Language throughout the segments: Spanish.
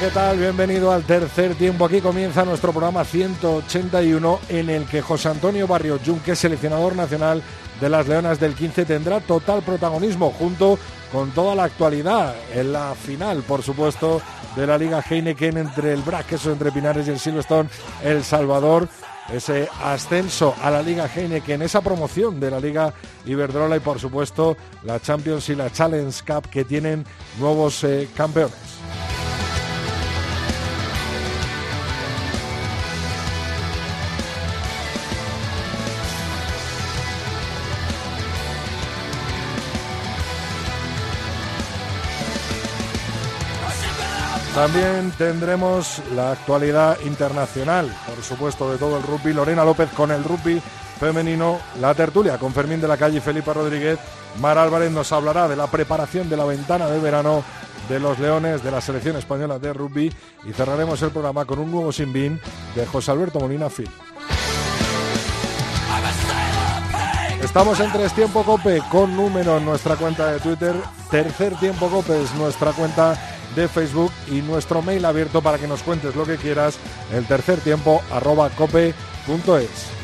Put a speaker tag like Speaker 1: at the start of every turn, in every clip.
Speaker 1: ¿Qué tal? Bienvenido al tercer tiempo. Aquí comienza nuestro programa 181 en el que José Antonio Barrio Junque, seleccionador nacional de las Leonas del 15, tendrá total protagonismo junto con toda la actualidad en la final, por supuesto, de la Liga Heineken entre el Brac, eso entre Pinares y el Silverstone, El Salvador ese ascenso a la Liga Heineken, esa promoción de la Liga Iberdrola y por supuesto la Champions y la Challenge Cup que tienen nuevos eh, campeones. También tendremos la actualidad internacional, por supuesto, de todo el rugby. Lorena López con el rugby femenino, la tertulia con Fermín de la Calle y Felipe Rodríguez. Mar Álvarez nos hablará de la preparación de la ventana de verano de los Leones de la selección española de rugby y cerraremos el programa con un nuevo sinbin de José Alberto Molina Phil. Estamos en Tres Tiempo Cope con número en nuestra cuenta de Twitter. Tercer Tiempo Cope es nuestra cuenta de Facebook y nuestro mail abierto para que nos cuentes lo que quieras, el tercer tiempo arroba cope.es.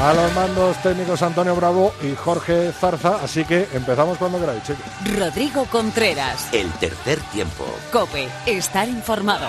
Speaker 1: A los mandos técnicos Antonio Bravo y Jorge Zarza, así que empezamos cuando queráis, chicos.
Speaker 2: Rodrigo Contreras.
Speaker 3: El tercer tiempo.
Speaker 2: Cope, estar informado.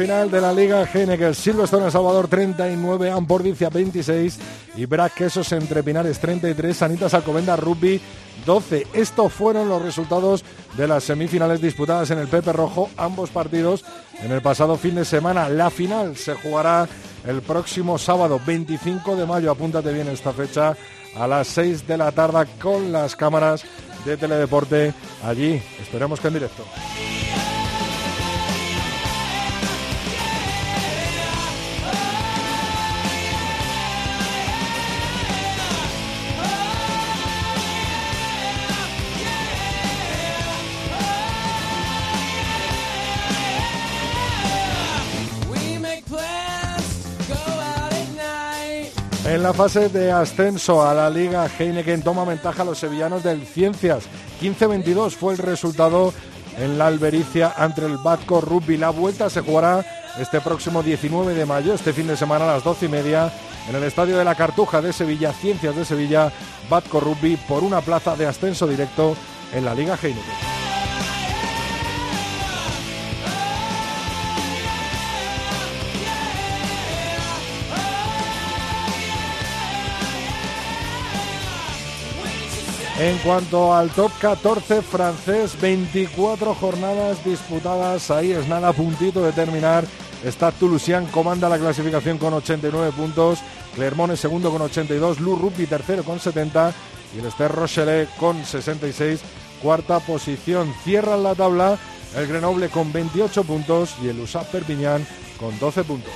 Speaker 1: Final de la Liga Heineken. Silverstone El Salvador 39, Ampordicia 26 y Brac Quesos entre Pinares 33, Sanitas Alcobenda Rugby 12. Estos fueron los resultados de las semifinales disputadas en el Pepe Rojo, ambos partidos en el pasado fin de semana. La final se jugará el próximo sábado 25 de mayo. Apúntate bien esta fecha a las 6 de la tarde con las cámaras de Teledeporte allí. Esperemos que en directo. En la fase de ascenso a la Liga Heineken toma ventaja a los sevillanos del Ciencias. 15-22 fue el resultado en la Albericia ante el Batco Rugby. La vuelta se jugará este próximo 19 de mayo, este fin de semana a las 12 y media, en el Estadio de la Cartuja de Sevilla, Ciencias de Sevilla, Batco Rugby, por una plaza de ascenso directo en la Liga Heineken. En cuanto al top 14 francés, 24 jornadas disputadas, ahí es nada, puntito de terminar. Está Toulousain, comanda la clasificación con 89 puntos, Clermont es segundo con 82, Lou Rugby tercero con 70 y el Esther Rochelet con 66, cuarta posición. Cierran la tabla el Grenoble con 28 puntos y el USAP Perpignan con 12 puntos.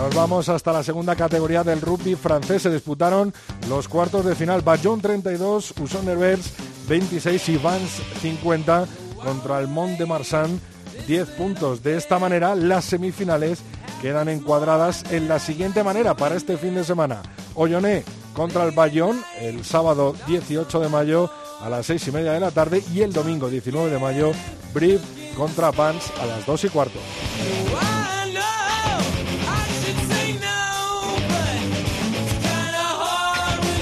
Speaker 1: Nos vamos hasta la segunda categoría del rugby francés. Se disputaron los cuartos de final. Bayon 32, Uson Herbers 26 y Vance 50 contra el Mont de Marsan 10 puntos. De esta manera, las semifinales quedan encuadradas en la siguiente manera para este fin de semana. Olloné contra el Bayón el sábado 18 de mayo a las seis y media de la tarde y el domingo 19 de mayo Brief contra Pans a las dos y cuarto.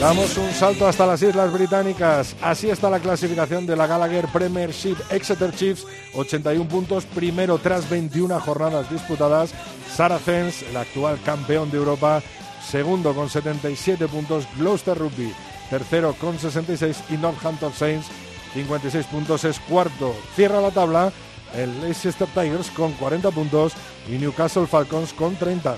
Speaker 1: Damos un salto hasta las Islas Británicas. Así está la clasificación de la Gallagher Premiership. Exeter Chiefs, 81 puntos, primero tras 21 jornadas disputadas. Saracens, el actual campeón de Europa, segundo con 77 puntos. Gloucester Rugby, tercero con 66 y Northampton Saints, 56 puntos, es cuarto. Cierra la tabla el Leicester Tigers con 40 puntos y Newcastle Falcons con 30.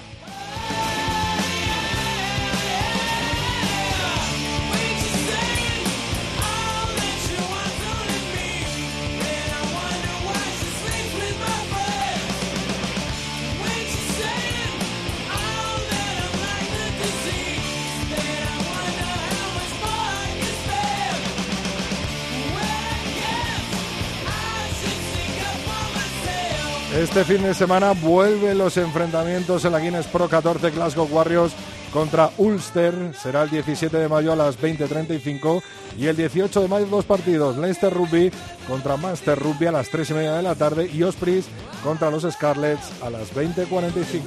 Speaker 1: Este fin de semana vuelven los enfrentamientos en la Guinness Pro 14 Glasgow Warriors contra Ulster. Será el 17 de mayo a las 20.35 y el 18 de mayo dos partidos. Leicester Rugby contra Master Rugby a las 3 y media de la tarde y Ospreys contra los Scarlets a las 20.45.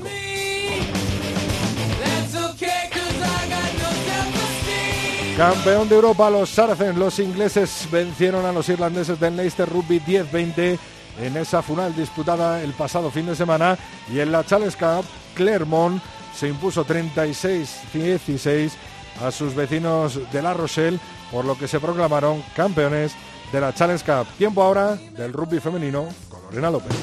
Speaker 1: Campeón de Europa, los Saracens, los ingleses vencieron a los irlandeses del Leicester Rugby 10-20 en esa final disputada el pasado fin de semana y en la Challenge Cup Clermont se impuso 36-16 a sus vecinos de La Rochelle, por lo que se proclamaron campeones de la Challenge Cup. Tiempo ahora del rugby femenino con Lorena López.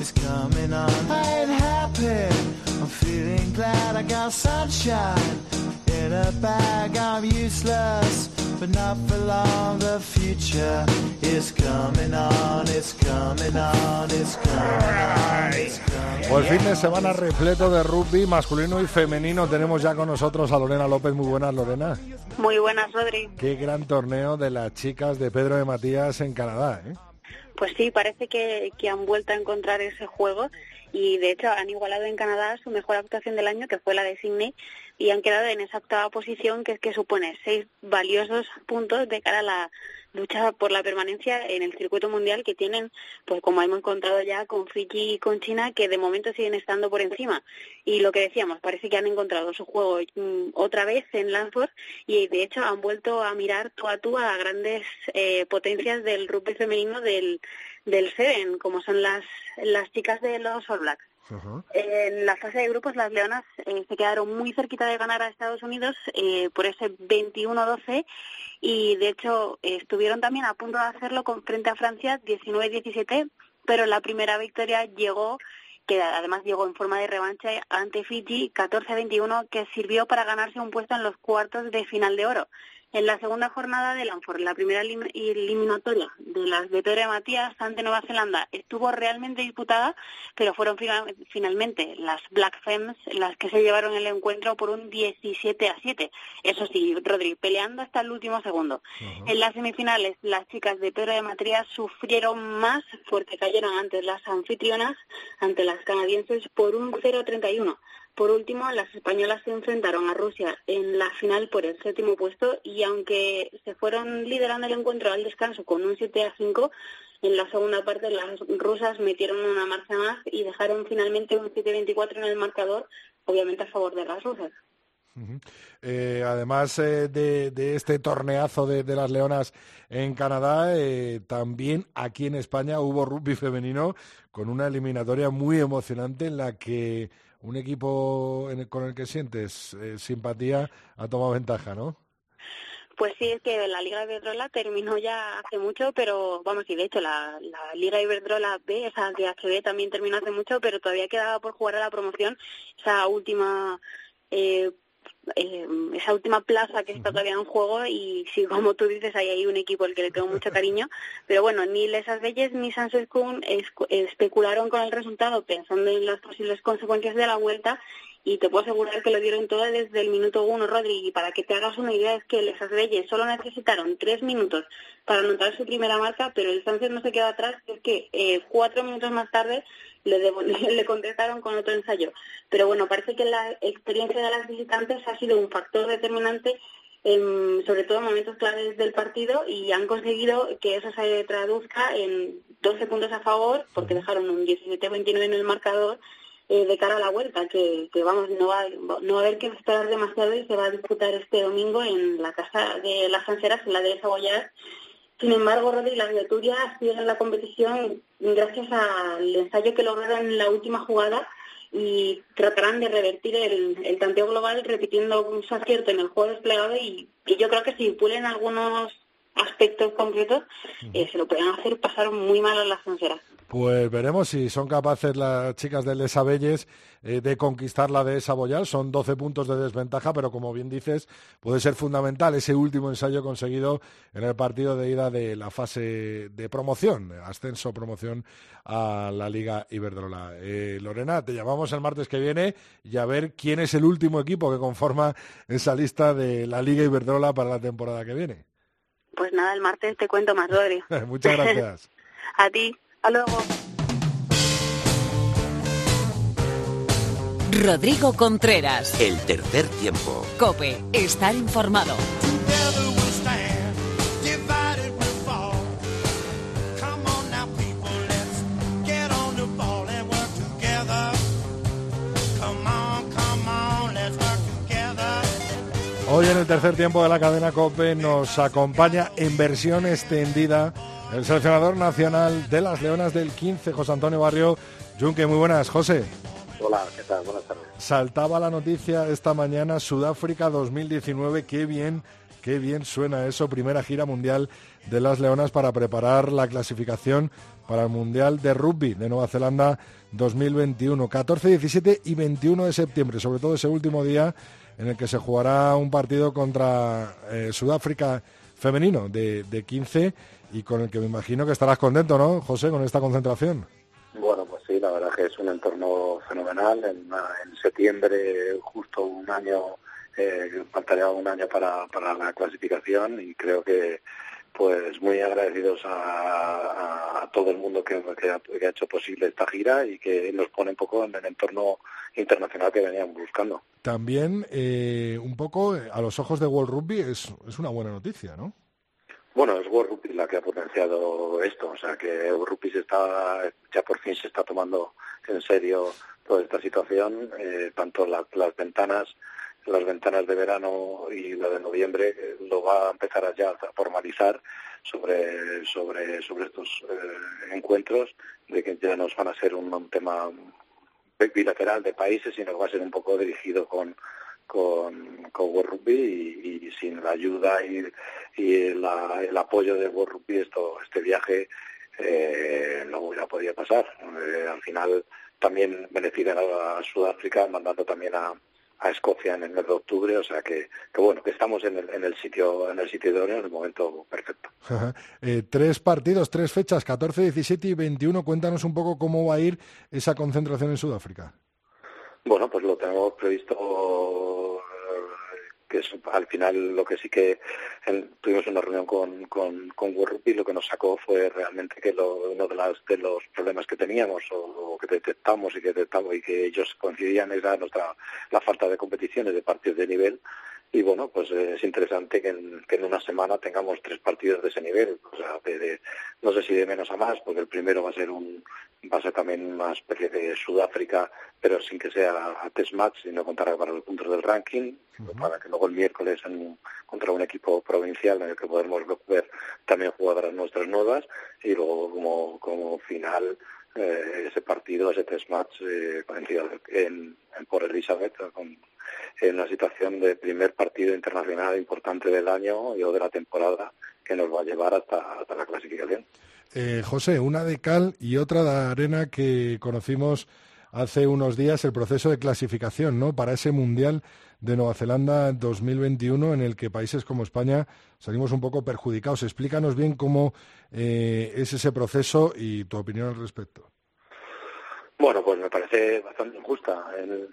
Speaker 1: Is coming on. I ain't happy. I'm feeling glad I got sunshine in a bag. I'm useless, but not for long. The future is coming on. It's coming on. It's coming on. It's coming Pues fin de semana repleto de rugby masculino y femenino. Tenemos ya con nosotros a Lorena López. Muy buenas, Lorena.
Speaker 4: Muy buenas, Rodri.
Speaker 1: Qué gran torneo de las chicas de Pedro de Matías en Canadá, ¿eh?
Speaker 4: Pues sí, parece que, han vuelto a encontrar ese juego y de hecho han igualado en Canadá su mejor actuación del año, que fue la de Sydney, y han quedado en esa octava posición que, que supone seis valiosos puntos de cara a la lucha por la permanencia en el circuito mundial que tienen, pues como hemos encontrado ya con Fiji y con China, que de momento siguen estando por encima. Y lo que decíamos, parece que han encontrado su juego mm, otra vez en Lansford y de hecho han vuelto a mirar tú a tú a grandes eh, potencias del rugby femenino del, del Seven, como son las, las chicas de los All Blacks. En la fase de grupos, las Leonas eh, se quedaron muy cerquita de ganar a Estados Unidos eh, por ese 21-12 y, de hecho, estuvieron también a punto de hacerlo con, frente a Francia 19-17, pero la primera victoria llegó que además llegó en forma de revancha ante Fiji 14-21, que sirvió para ganarse un puesto en los cuartos de final de oro. En la segunda jornada de Lanford, la primera eliminatoria de las de Pedro Matías ante Nueva Zelanda estuvo realmente disputada, pero fueron finalmente las Black Femmes las que se llevaron el encuentro por un 17 a 7. Eso sí, Rodri, peleando hasta el último segundo. En las semifinales, las chicas de Pedro de Matías sufrieron más porque cayeron ante las anfitrionas, ante las canadienses, por un 0-31. Por último, las españolas se enfrentaron a Rusia en la final por el séptimo puesto y aunque se fueron liderando el encuentro al descanso con un 7 a 5, en la segunda parte las rusas metieron una marcha más y dejaron finalmente un 7-24 en el marcador, obviamente a favor de las rusas.
Speaker 1: Eh, además eh, de, este torneazo de, las Leonas en Canadá, eh, también aquí en España hubo rugby femenino con una eliminatoria muy emocionante en la que un equipo con el que sientes simpatía ha tomado ventaja, ¿no?
Speaker 4: Pues sí, es que la Liga Iberdrola terminó ya hace mucho, pero vamos, y de hecho la, la Liga Iberdrola B, esa de HB también terminó hace mucho, pero todavía quedaba por jugar a la promoción esa última eh, eh, esa última plaza que está todavía en juego y si como tú dices ahí hay un equipo al que le tengo mucho cariño. Pero bueno ni Les Belles ni Sánchez Kuhn especularon con el resultado pensando en las posibles consecuencias de la vuelta y te puedo asegurar que lo dieron todo desde el minuto uno, Rodri, y para que te hagas una idea es que Les Reyes solo necesitaron tres minutos para anotar su primera marca, pero el Sánchez no se quedó atrás, es que eh, cuatro minutos más tarde le, le contestaron con otro ensayo. Pero bueno, parece que la experiencia de las visitantes ha sido un factor determinante sobre todo en momentos claves del partido y han conseguido que eso se traduzca en 12 puntos a favor porque dejaron un 17-29 en el marcador eh, de cara a la vuelta, que, vamos, no va, no va a haber que esperar demasiado y se va a disputar este domingo en la casa de las Sanceras, en la de Saboyar. Sin embargo, Rodri, las de Turia siguen la competición gracias al ensayo que lograron en la última jugada y tratarán de revertir el, el tanteo global repitiendo un acierto en el juego desplegado y, y yo creo que si pulen algunos aspectos concretos, eh, se lo pueden hacer pasar muy mal a las fronteras.
Speaker 1: Pues veremos si son capaces las chicas del Lesabelles eh, de conquistar la de Boyal. Son 12 puntos de desventaja, pero como bien dices, puede ser fundamental ese último ensayo conseguido en el partido de ida de la fase de promoción, ascenso promoción a la Liga Iberdrola. Eh, Lorena, te llamamos el martes que viene y a ver quién es el último equipo que conforma esa lista de la Liga Iberdrola para la temporada que viene.
Speaker 4: Pues nada, el martes te cuento más, Rodri.
Speaker 1: Muchas gracias.
Speaker 4: a ti. Hasta luego.
Speaker 2: Rodrigo Contreras.
Speaker 3: El tercer tiempo.
Speaker 2: Cope, estar informado.
Speaker 1: Hoy en el tercer tiempo de la cadena COPE nos acompaña en versión extendida el seleccionador nacional de las Leonas del 15, José Antonio Barrio. Junque, muy buenas, José.
Speaker 5: Hola, ¿qué tal? Buenas tardes.
Speaker 1: Saltaba la noticia esta mañana, Sudáfrica 2019, qué bien, qué bien suena eso, primera gira mundial de las Leonas para preparar la clasificación para el Mundial de Rugby de Nueva Zelanda 2021, 14, 17 y 21 de septiembre, sobre todo ese último día en el que se jugará un partido contra eh, Sudáfrica femenino de, de 15 y con el que me imagino que estarás contento, ¿no, José, con esta concentración?
Speaker 5: Bueno, pues sí, la verdad que es un entorno fenomenal. En, septiembre, justo un año, eh, faltaría un año para, para la clasificación y creo que pues muy agradecidos a, todo el mundo que, que, ha, hecho posible esta gira y que nos pone un poco en el entorno internacional que veníamos buscando.
Speaker 1: También eh, un poco eh, a los ojos de World Rugby es, es una buena noticia, ¿no?
Speaker 5: Bueno, es World la que ha potenciado esto, o sea que Rugby se está, ya por fin se está tomando en serio toda esta situación, eh, tanto las ventanas las ventanas de verano y la de noviembre eh, lo va a empezar a ya a formalizar sobre sobre sobre estos eh, encuentros de que ya no van a ser un, tema bilateral de países sino que va a ser un poco dirigido con con, con World Rugby y, sin la ayuda y, el apoyo de World Rugby esto este viaje eh, no hubiera podido pasar al final también benefician a Sudáfrica mandando también a a Escocia en el mes de octubre, o sea que, que bueno, que estamos en el, en el sitio en el sitio idóneo, en el momento perfecto.
Speaker 1: Eh, tres partidos, tres fechas, 14, 17 y 21. Cuéntanos un poco cómo va a ir esa concentración en Sudáfrica.
Speaker 5: Bueno, pues lo tenemos previsto que es al final lo que sí que tuvimos una reunión con, con, con World lo que nos sacó fue realmente que lo, uno de, las, de los problemas que teníamos o, que detectamos y que detectamos y que ellos coincidían era nuestra la falta de competiciones de partidos de nivel y bueno, pues eh, es interesante que en, que en, una semana tengamos tres partidos de ese nivel, o sea, de, no sé si de menos a más, porque el primero va a ser un va a ser también una especie de Sudáfrica, pero sin que sea a test match, sino contar para los puntos del ranking, para que luego el miércoles en, contra un equipo provincial en el que podemos ver también jugadoras nuestras nuevas y luego como, como final eh, ese partido, ese test match eh, en, por Elizabeth con en una situación de primer partido internacional importante del año o de la temporada que nos va a llevar hasta, hasta la clasificación.
Speaker 1: Eh, José, una de cal y otra de arena que conocimos hace unos días el proceso de clasificación, ¿no? Para ese mundial de Nueva Zelanda 2021 en el que países como España salimos un poco perjudicados. Explícanos bien cómo eh, es ese proceso y tu opinión al respecto.
Speaker 5: Bueno, pues me parece bastante injusta,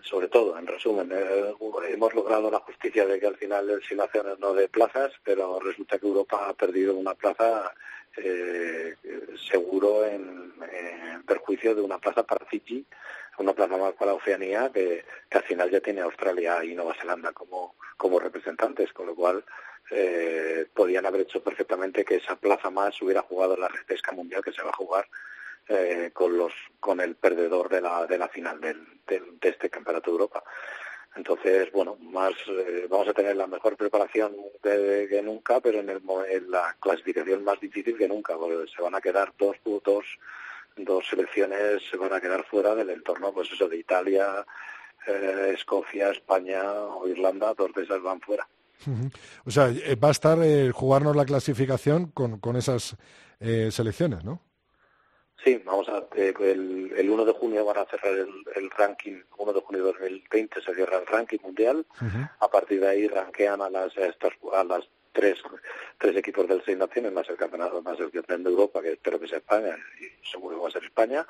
Speaker 5: sobre todo, en resumen. Eh, hemos logrado la justicia de que al final el Naciones no de plazas, pero resulta que Europa ha perdido una plaza eh, seguro en, perjuicio de una plaza para Fiji, una plaza más para Oceanía, que, al final ya tiene Australia y Nueva Zelanda como, como representantes, con lo cual eh, podían haber hecho perfectamente que esa plaza más hubiera jugado la repesca mundial que se va a jugar eh, con los con el perdedor de la de la final del, de este campeonato de Europa entonces bueno más eh, vamos a tener la mejor preparación que nunca pero en, el, en la clasificación más difícil que nunca porque se van a quedar dos dos dos selecciones se van a quedar fuera del entorno pues eso de Italia eh, Escocia España o Irlanda dos de esas van fuera.
Speaker 1: O sea va a estar jugarnos la clasificación con, con esas selecciones no
Speaker 5: Sí, vamos a eh, el, el 1 de junio van a cerrar el, ranking, 1 de junio de 2020 se cierra el ranking mundial. A partir de ahí ranquean a las a las tres, tres equipos del Seis Naciones, más el campeonato, más el campeón de Europa, que espero que sea España, y seguro que va a ser España.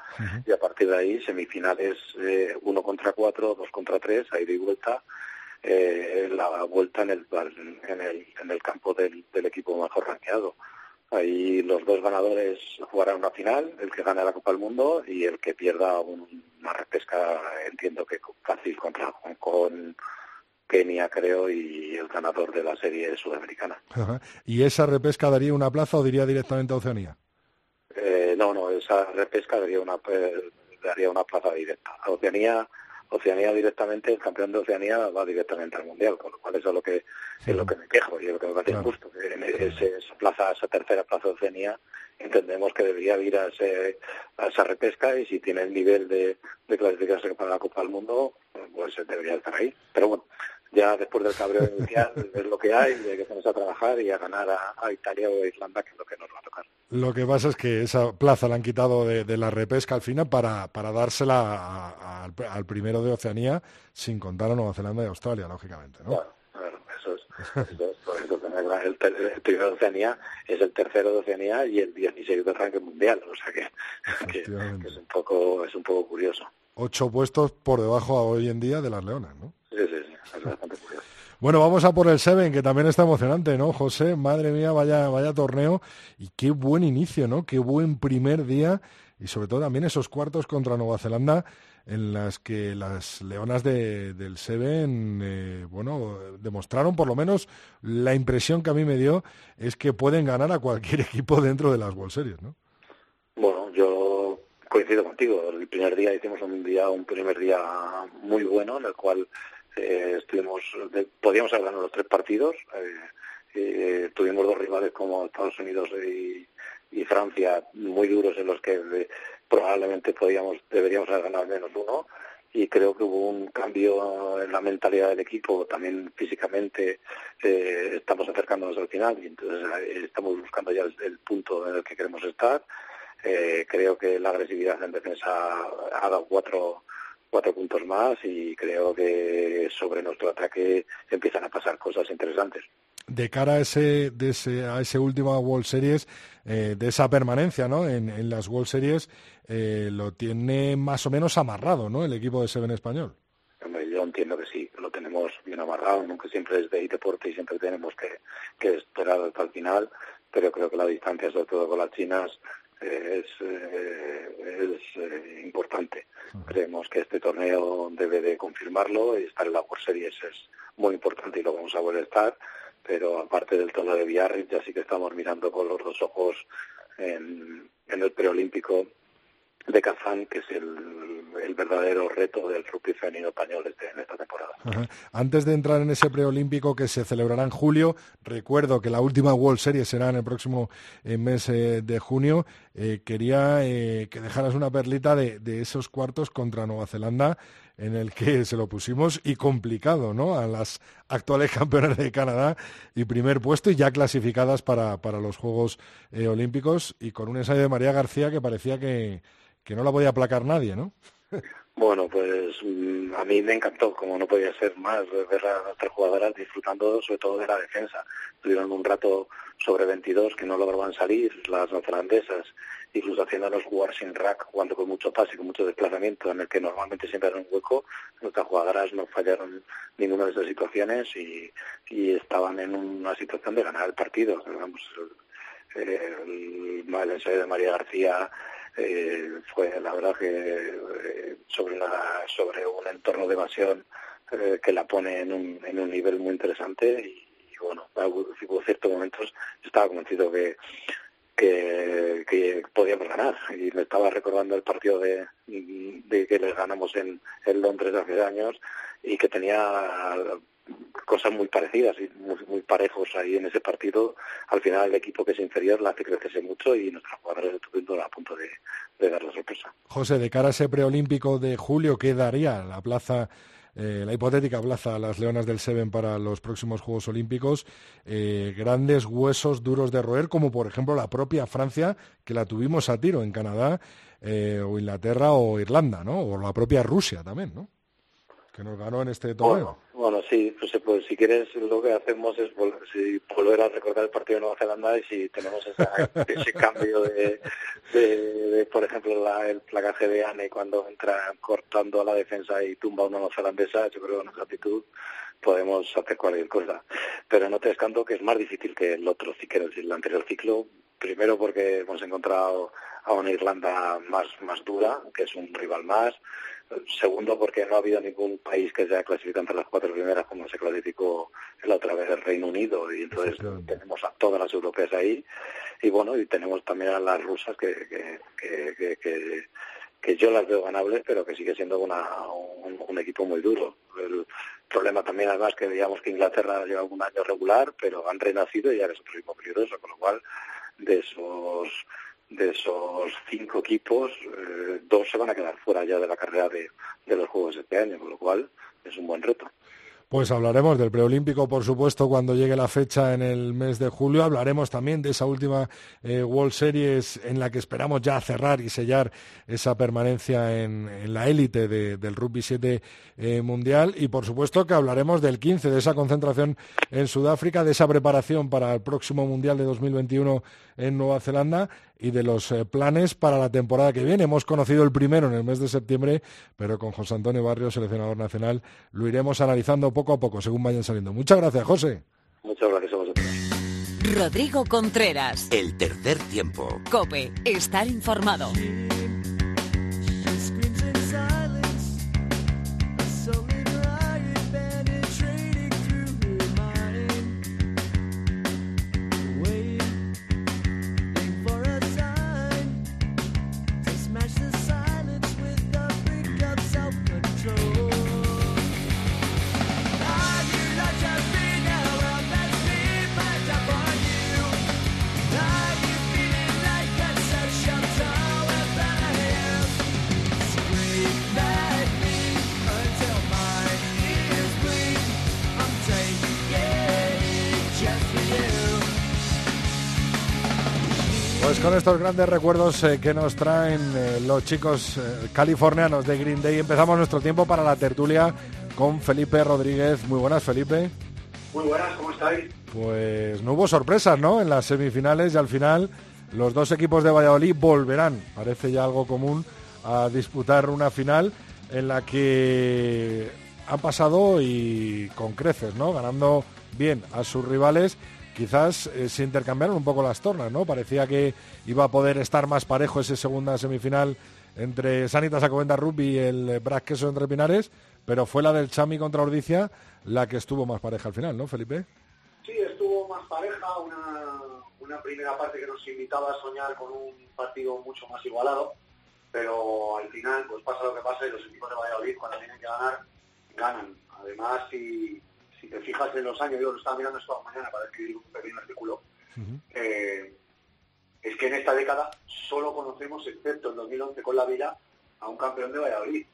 Speaker 5: Y a partir de ahí, semifinales eh, uno contra cuatro, dos contra tres, a ida y vuelta. Eh, la vuelta en el, en el, en el campo del, del equipo mejor rankeado. Ahí los dos ganadores jugarán una final, el que gane la Copa del Mundo y el que pierda una repesca, entiendo que fácil contra con Kenia, creo, y el ganador de la serie sudamericana.
Speaker 1: ¿Y esa repesca daría una plaza o diría directamente a Oceanía?
Speaker 5: Eh, no, no, esa repesca daría una, eh, daría una plaza directa. A Oceanía Oceanía directamente, el campeón de Oceanía va directamente al Mundial, con lo cual eso es lo que es lo que me quejo y es lo que me parece injusto. En esa plaza, esa tercera plaza de Oceanía, entendemos que debería ir a, esa repesca y si tiene el nivel de, de clasificarse para la Copa del Mundo, pues debería estar ahí. Pero bueno, ya después del cabreo inicial es lo que hay, que ponerse a trabajar y a ganar a, Italia o a Irlanda, que es lo que nos va a tocar.
Speaker 1: Lo que pasa es que esa plaza la han quitado de, la repesca al final para, para dársela al primero de Oceanía, sin contar a Nueva Zelanda y Australia, lógicamente, ¿no?
Speaker 5: Bueno, eso es. el, primero de Oceanía es el tercero de Oceanía y el 16 del ranking mundial, o sea que, es, un poco, es un poco curioso.
Speaker 1: Ocho puestos por debajo hoy en día de las Leonas, ¿no?
Speaker 5: Sí, sí, sí, es bastante curioso.
Speaker 1: Bueno, vamos a por el Seven, que también está emocionante, ¿no, José? Madre mía, vaya, vaya torneo. Y qué buen inicio, ¿no? Qué buen primer día. Y sobre todo también esos cuartos contra Nueva Zelanda, en las que las leonas del Seven, eh, bueno, demostraron por lo menos la impresión que a mí me dio es que pueden ganar a cualquier equipo dentro de las World Series, ¿no?
Speaker 5: Bueno, yo coincido contigo. El primer día hicimos un día, un primer día muy bueno, en el cual eh, estuvimos, podíamos haber ganado los tres partidos. Eh, tuvimos dos rivales como Estados Unidos y, Francia muy duros en los que eh, probablemente podíamos, deberíamos haber ganado menos uno y creo que hubo un cambio en la mentalidad del equipo, también físicamente estamos acercándonos al final y entonces estamos buscando ya el, punto en el que queremos estar. creo que la agresividad en defensa ha dado cuatro cuatro puntos más y creo que sobre nuestro ataque empiezan a pasar cosas interesantes.
Speaker 1: De cara a ese, de ese, a ese último World Series, eh, de esa permanencia ¿no? en, las World Series, eh, lo tiene más o menos amarrado ¿no? el equipo de Seven Español.
Speaker 5: yo entiendo que sí, lo tenemos bien amarrado, aunque siempre es de deporte y siempre tenemos que, que esperar hasta el final, pero creo que la distancia, sobre todo con las chinas, es, eh, es eh, importante. Creemos que este debe de confirmarlo y estar en la World Series es muy importante y lo vamos a volver a estar, pero aparte del torneo de Biarritz ya sí que estamos mirando con los dos ojos en el preolímpico de Kazán, que es el, verdadero reto del rugby femenino español este, en esta temporada.
Speaker 1: Antes de entrar en ese preolímpico que se celebrará en julio, recuerdo que la última World Series será en el próximo eh, mes eh, de junio. Eh, quería que dejaras una perlita de, esos cuartos contra Nueva Zelanda en el que se lo pusimos y complicado, ¿no? A las actuales campeonas de Canadá y primer puesto y ya clasificadas para, para los Juegos Olímpicos y con un ensayo de María García que parecía que, que no la podía aplacar nadie, ¿no?
Speaker 5: Bueno, pues mm, a mí me encantó, como no podía ser más, ver a nuestras jugadoras disfrutando sobre todo de la defensa. Tuvieron un rato sobre 22 que no lograban salir, las neozelandesas, incluso haciéndonos jugar sin rack, jugando con mucho pase, con mucho desplazamiento, en el que normalmente siempre era un hueco. Nuestras jugadoras no fallaron ninguna de esas situaciones y, estaban en una situación de ganar el partido. Vamos, el, el ensayo de María García eh, fue la verdad que eh, sobre sobre un entorno de evasión eh, que la pone en un, en un nivel muy interesante y, bueno hubo ciertos momentos estaba convencido que que, podíamos ganar y me estaba recordando el partido de, de que les ganamos en, en Londres hace años y que tenía cosas muy parecidas y muy, parejos ahí en ese partido. Al final el equipo que es inferior la hace crecerse mucho y nuestros jugadores estuvieron a punto de, dar la sorpresa.
Speaker 1: José, de cara a ese preolímpico de julio, ¿qué daría la plaza? Eh, la hipotética plaza a las Leonas del Seven para los próximos Juegos Olímpicos, eh, grandes huesos duros de roer, como por ejemplo la propia Francia, que la tuvimos a tiro en Canadá, eh, o Inglaterra o Irlanda, ¿no? O la propia Rusia también, ¿no? que nos ganó en este torneo.
Speaker 5: Bueno, sí, pues, pues, si quieres lo que hacemos es volver a recordar el partido de Nueva Zelanda y si tenemos ese cambio de, por ejemplo, la, el placaje de Anne cuando entra cortando a la defensa y tumba a una neozelandesa, yo creo que con nuestra actitud podemos hacer cualquier cosa. Pero no te descanto que es más difícil que el otro, decir, el anterior ciclo, primero porque hemos encontrado a una Irlanda más, más dura, que es un rival más, Segundo, porque no ha habido ningún país que se haya clasificado entre las cuatro primeras como se clasificó la otra vez el Reino Unido. Y entonces tenemos a todas las europeas ahí. Y bueno, y tenemos también a las rusas que, que, que, yo las veo ganables, pero que sigue siendo una, un, equipo muy duro. El problema también además que digamos que Inglaterra lleva un año regular, pero han renacido y ya es otro equipo peligroso, con lo cual de esos de esos cinco equipos, eh, dos se van a quedar fuera ya de la carrera de, de los Juegos de este año, con lo cual es un buen reto.
Speaker 1: Pues hablaremos del preolímpico, por supuesto, cuando llegue la fecha en el mes de julio. Hablaremos también de esa última eh, World Series en la que esperamos ya cerrar y sellar esa permanencia en, la élite del Rugby 7 eh, mundial. Y, por supuesto, que hablaremos del 15, de esa concentración en Sudáfrica, de esa preparación para el próximo Mundial de 2021 en Nueva Zelanda y de los eh, planes para la temporada que viene. Hemos conocido el primero en el mes de septiembre, pero con José Antonio Barrio, seleccionador nacional, lo iremos analizando poco a poco según vayan saliendo. Muchas gracias, José.
Speaker 5: Muchas gracias a vosotros.
Speaker 2: Rodrigo Contreras.
Speaker 3: El tercer tiempo.
Speaker 2: Cope, estar informado.
Speaker 1: Con estos grandes recuerdos eh, que nos traen eh, los chicos eh, californianos de Green Day, empezamos nuestro tiempo para la tertulia con Felipe Rodríguez. Muy buenas, Felipe.
Speaker 6: Muy buenas, ¿cómo estáis?
Speaker 1: Pues no hubo sorpresas, ¿no? En las semifinales y al final los dos equipos de Valladolid volverán, parece ya algo común, a disputar una final en la que han pasado y con creces, ¿no? Ganando bien a sus rivales quizás eh, se intercambiaron un poco las tornas, ¿no? Parecía que iba a poder estar más parejo ese segunda semifinal entre Sanitas Acovenda Rugby y el Brac Queso entre Pinares, pero fue la del Chami contra Ordicia la que estuvo más pareja al final, ¿no, Felipe?
Speaker 6: Sí, estuvo más pareja, una, primera parte que nos invitaba a soñar con un partido mucho más igualado, pero al final pues pasa lo que pasa y los equipos de Valladolid cuando tienen que ganar, ganan. Además, si si te fijas en los años, yo lo estaba mirando esta mañana para escribir un pequeño artículo, eh, es que en esta década solo conocemos, excepto en 2011 con la Vila, a un campeón de Valladolid.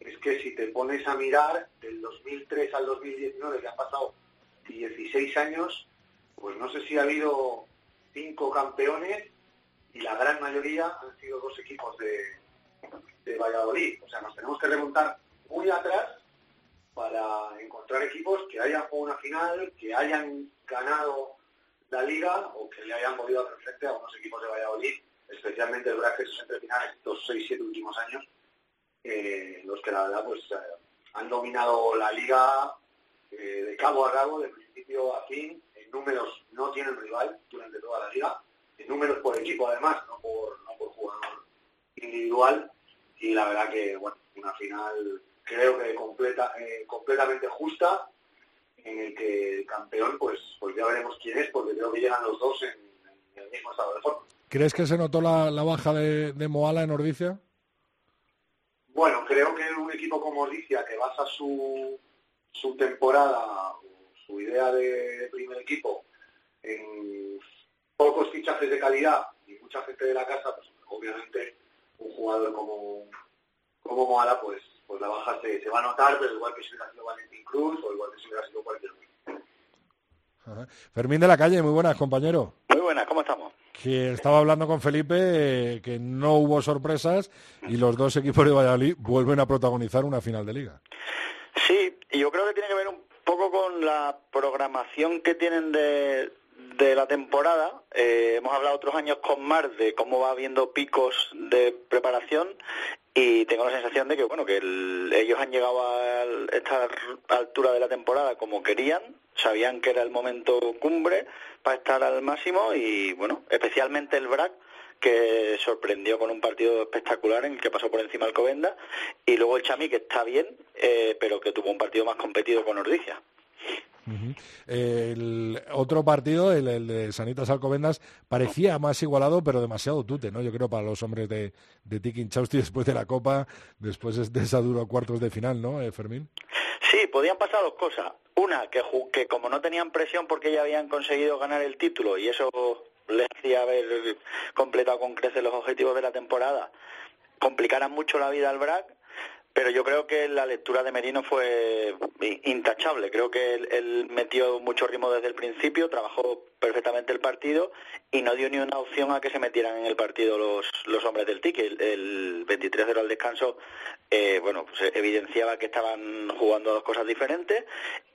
Speaker 6: Es que si te pones a mirar del 2003 al 2019, que han pasado 16 años, pues no sé si ha habido cinco campeones y la gran mayoría han sido dos equipos de, de Valladolid. O sea, nos tenemos que remontar muy atrás para encontrar equipos que hayan jugado una final, que hayan ganado la liga o que le hayan podido hacer frente a unos equipos de Valladolid, especialmente el Braque entre finales estos 6-7 últimos años, eh, los que la verdad pues eh, han dominado la liga eh, de cabo a rabo, de principio a fin, en números no tienen rival durante toda la liga, en números por equipo además, no por, no por jugador individual, y la verdad que, bueno, una final creo que completa, eh, completamente justa, en el que el campeón, pues, pues ya veremos quién es, porque creo que llegan los dos en, el mismo estado de forma.
Speaker 1: ¿Crees que se notó la, baja de, Moala en Ordicia?
Speaker 6: Bueno, creo que un equipo como Ordicia, que basa su, su temporada, su idea de primer equipo en pocos fichajes de calidad y mucha gente de la casa, pues obviamente un jugador como, como Moala, pues pues la baja se, va a notar, pero igual que si hubiera sido Valentín Cruz o igual que si hubiera sido cualquier otro.
Speaker 1: Fermín de la calle, muy buenas, compañero.
Speaker 7: Muy buenas, ¿cómo estamos?
Speaker 1: Que estaba hablando con Felipe que no hubo sorpresas y los dos equipos de Valladolid vuelven a protagonizar una final de liga.
Speaker 7: Sí, y yo creo que tiene que ver un poco con la programación que tienen de, de la temporada. Eh, hemos hablado otros años con Mar de cómo va habiendo picos de preparación y tengo la sensación de que bueno que ellos han llegado a esta altura de la temporada como querían sabían que era el momento cumbre para estar al máximo y bueno especialmente el BRAC que sorprendió con un partido espectacular en el que pasó por encima el Covenda y luego el Chami que está bien eh, pero que tuvo un partido más competido con
Speaker 1: El otro partido, el, de Sanitas Alcobendas, parecía más igualado, pero demasiado tute, ¿no? Yo creo para los hombres de, de Tiki Chausti después de la Copa, después de esa duro cuartos de final, ¿no, eh, Fermín?
Speaker 7: Sí, podían pasar dos cosas. Una, que, que como no tenían presión porque ya habían conseguido ganar el título y eso les hacía haber completado con creces los objetivos de la temporada, complicaran mucho la vida al BRAC pero yo creo que la lectura de Merino fue intachable. Creo que él, metió mucho ritmo desde el principio, trabajó perfectamente el partido y no dio ni una opción a que se metieran en el partido los, los hombres del TIC. El, el 23-0 al descanso, eh, bueno, pues evidenciaba que estaban jugando dos cosas diferentes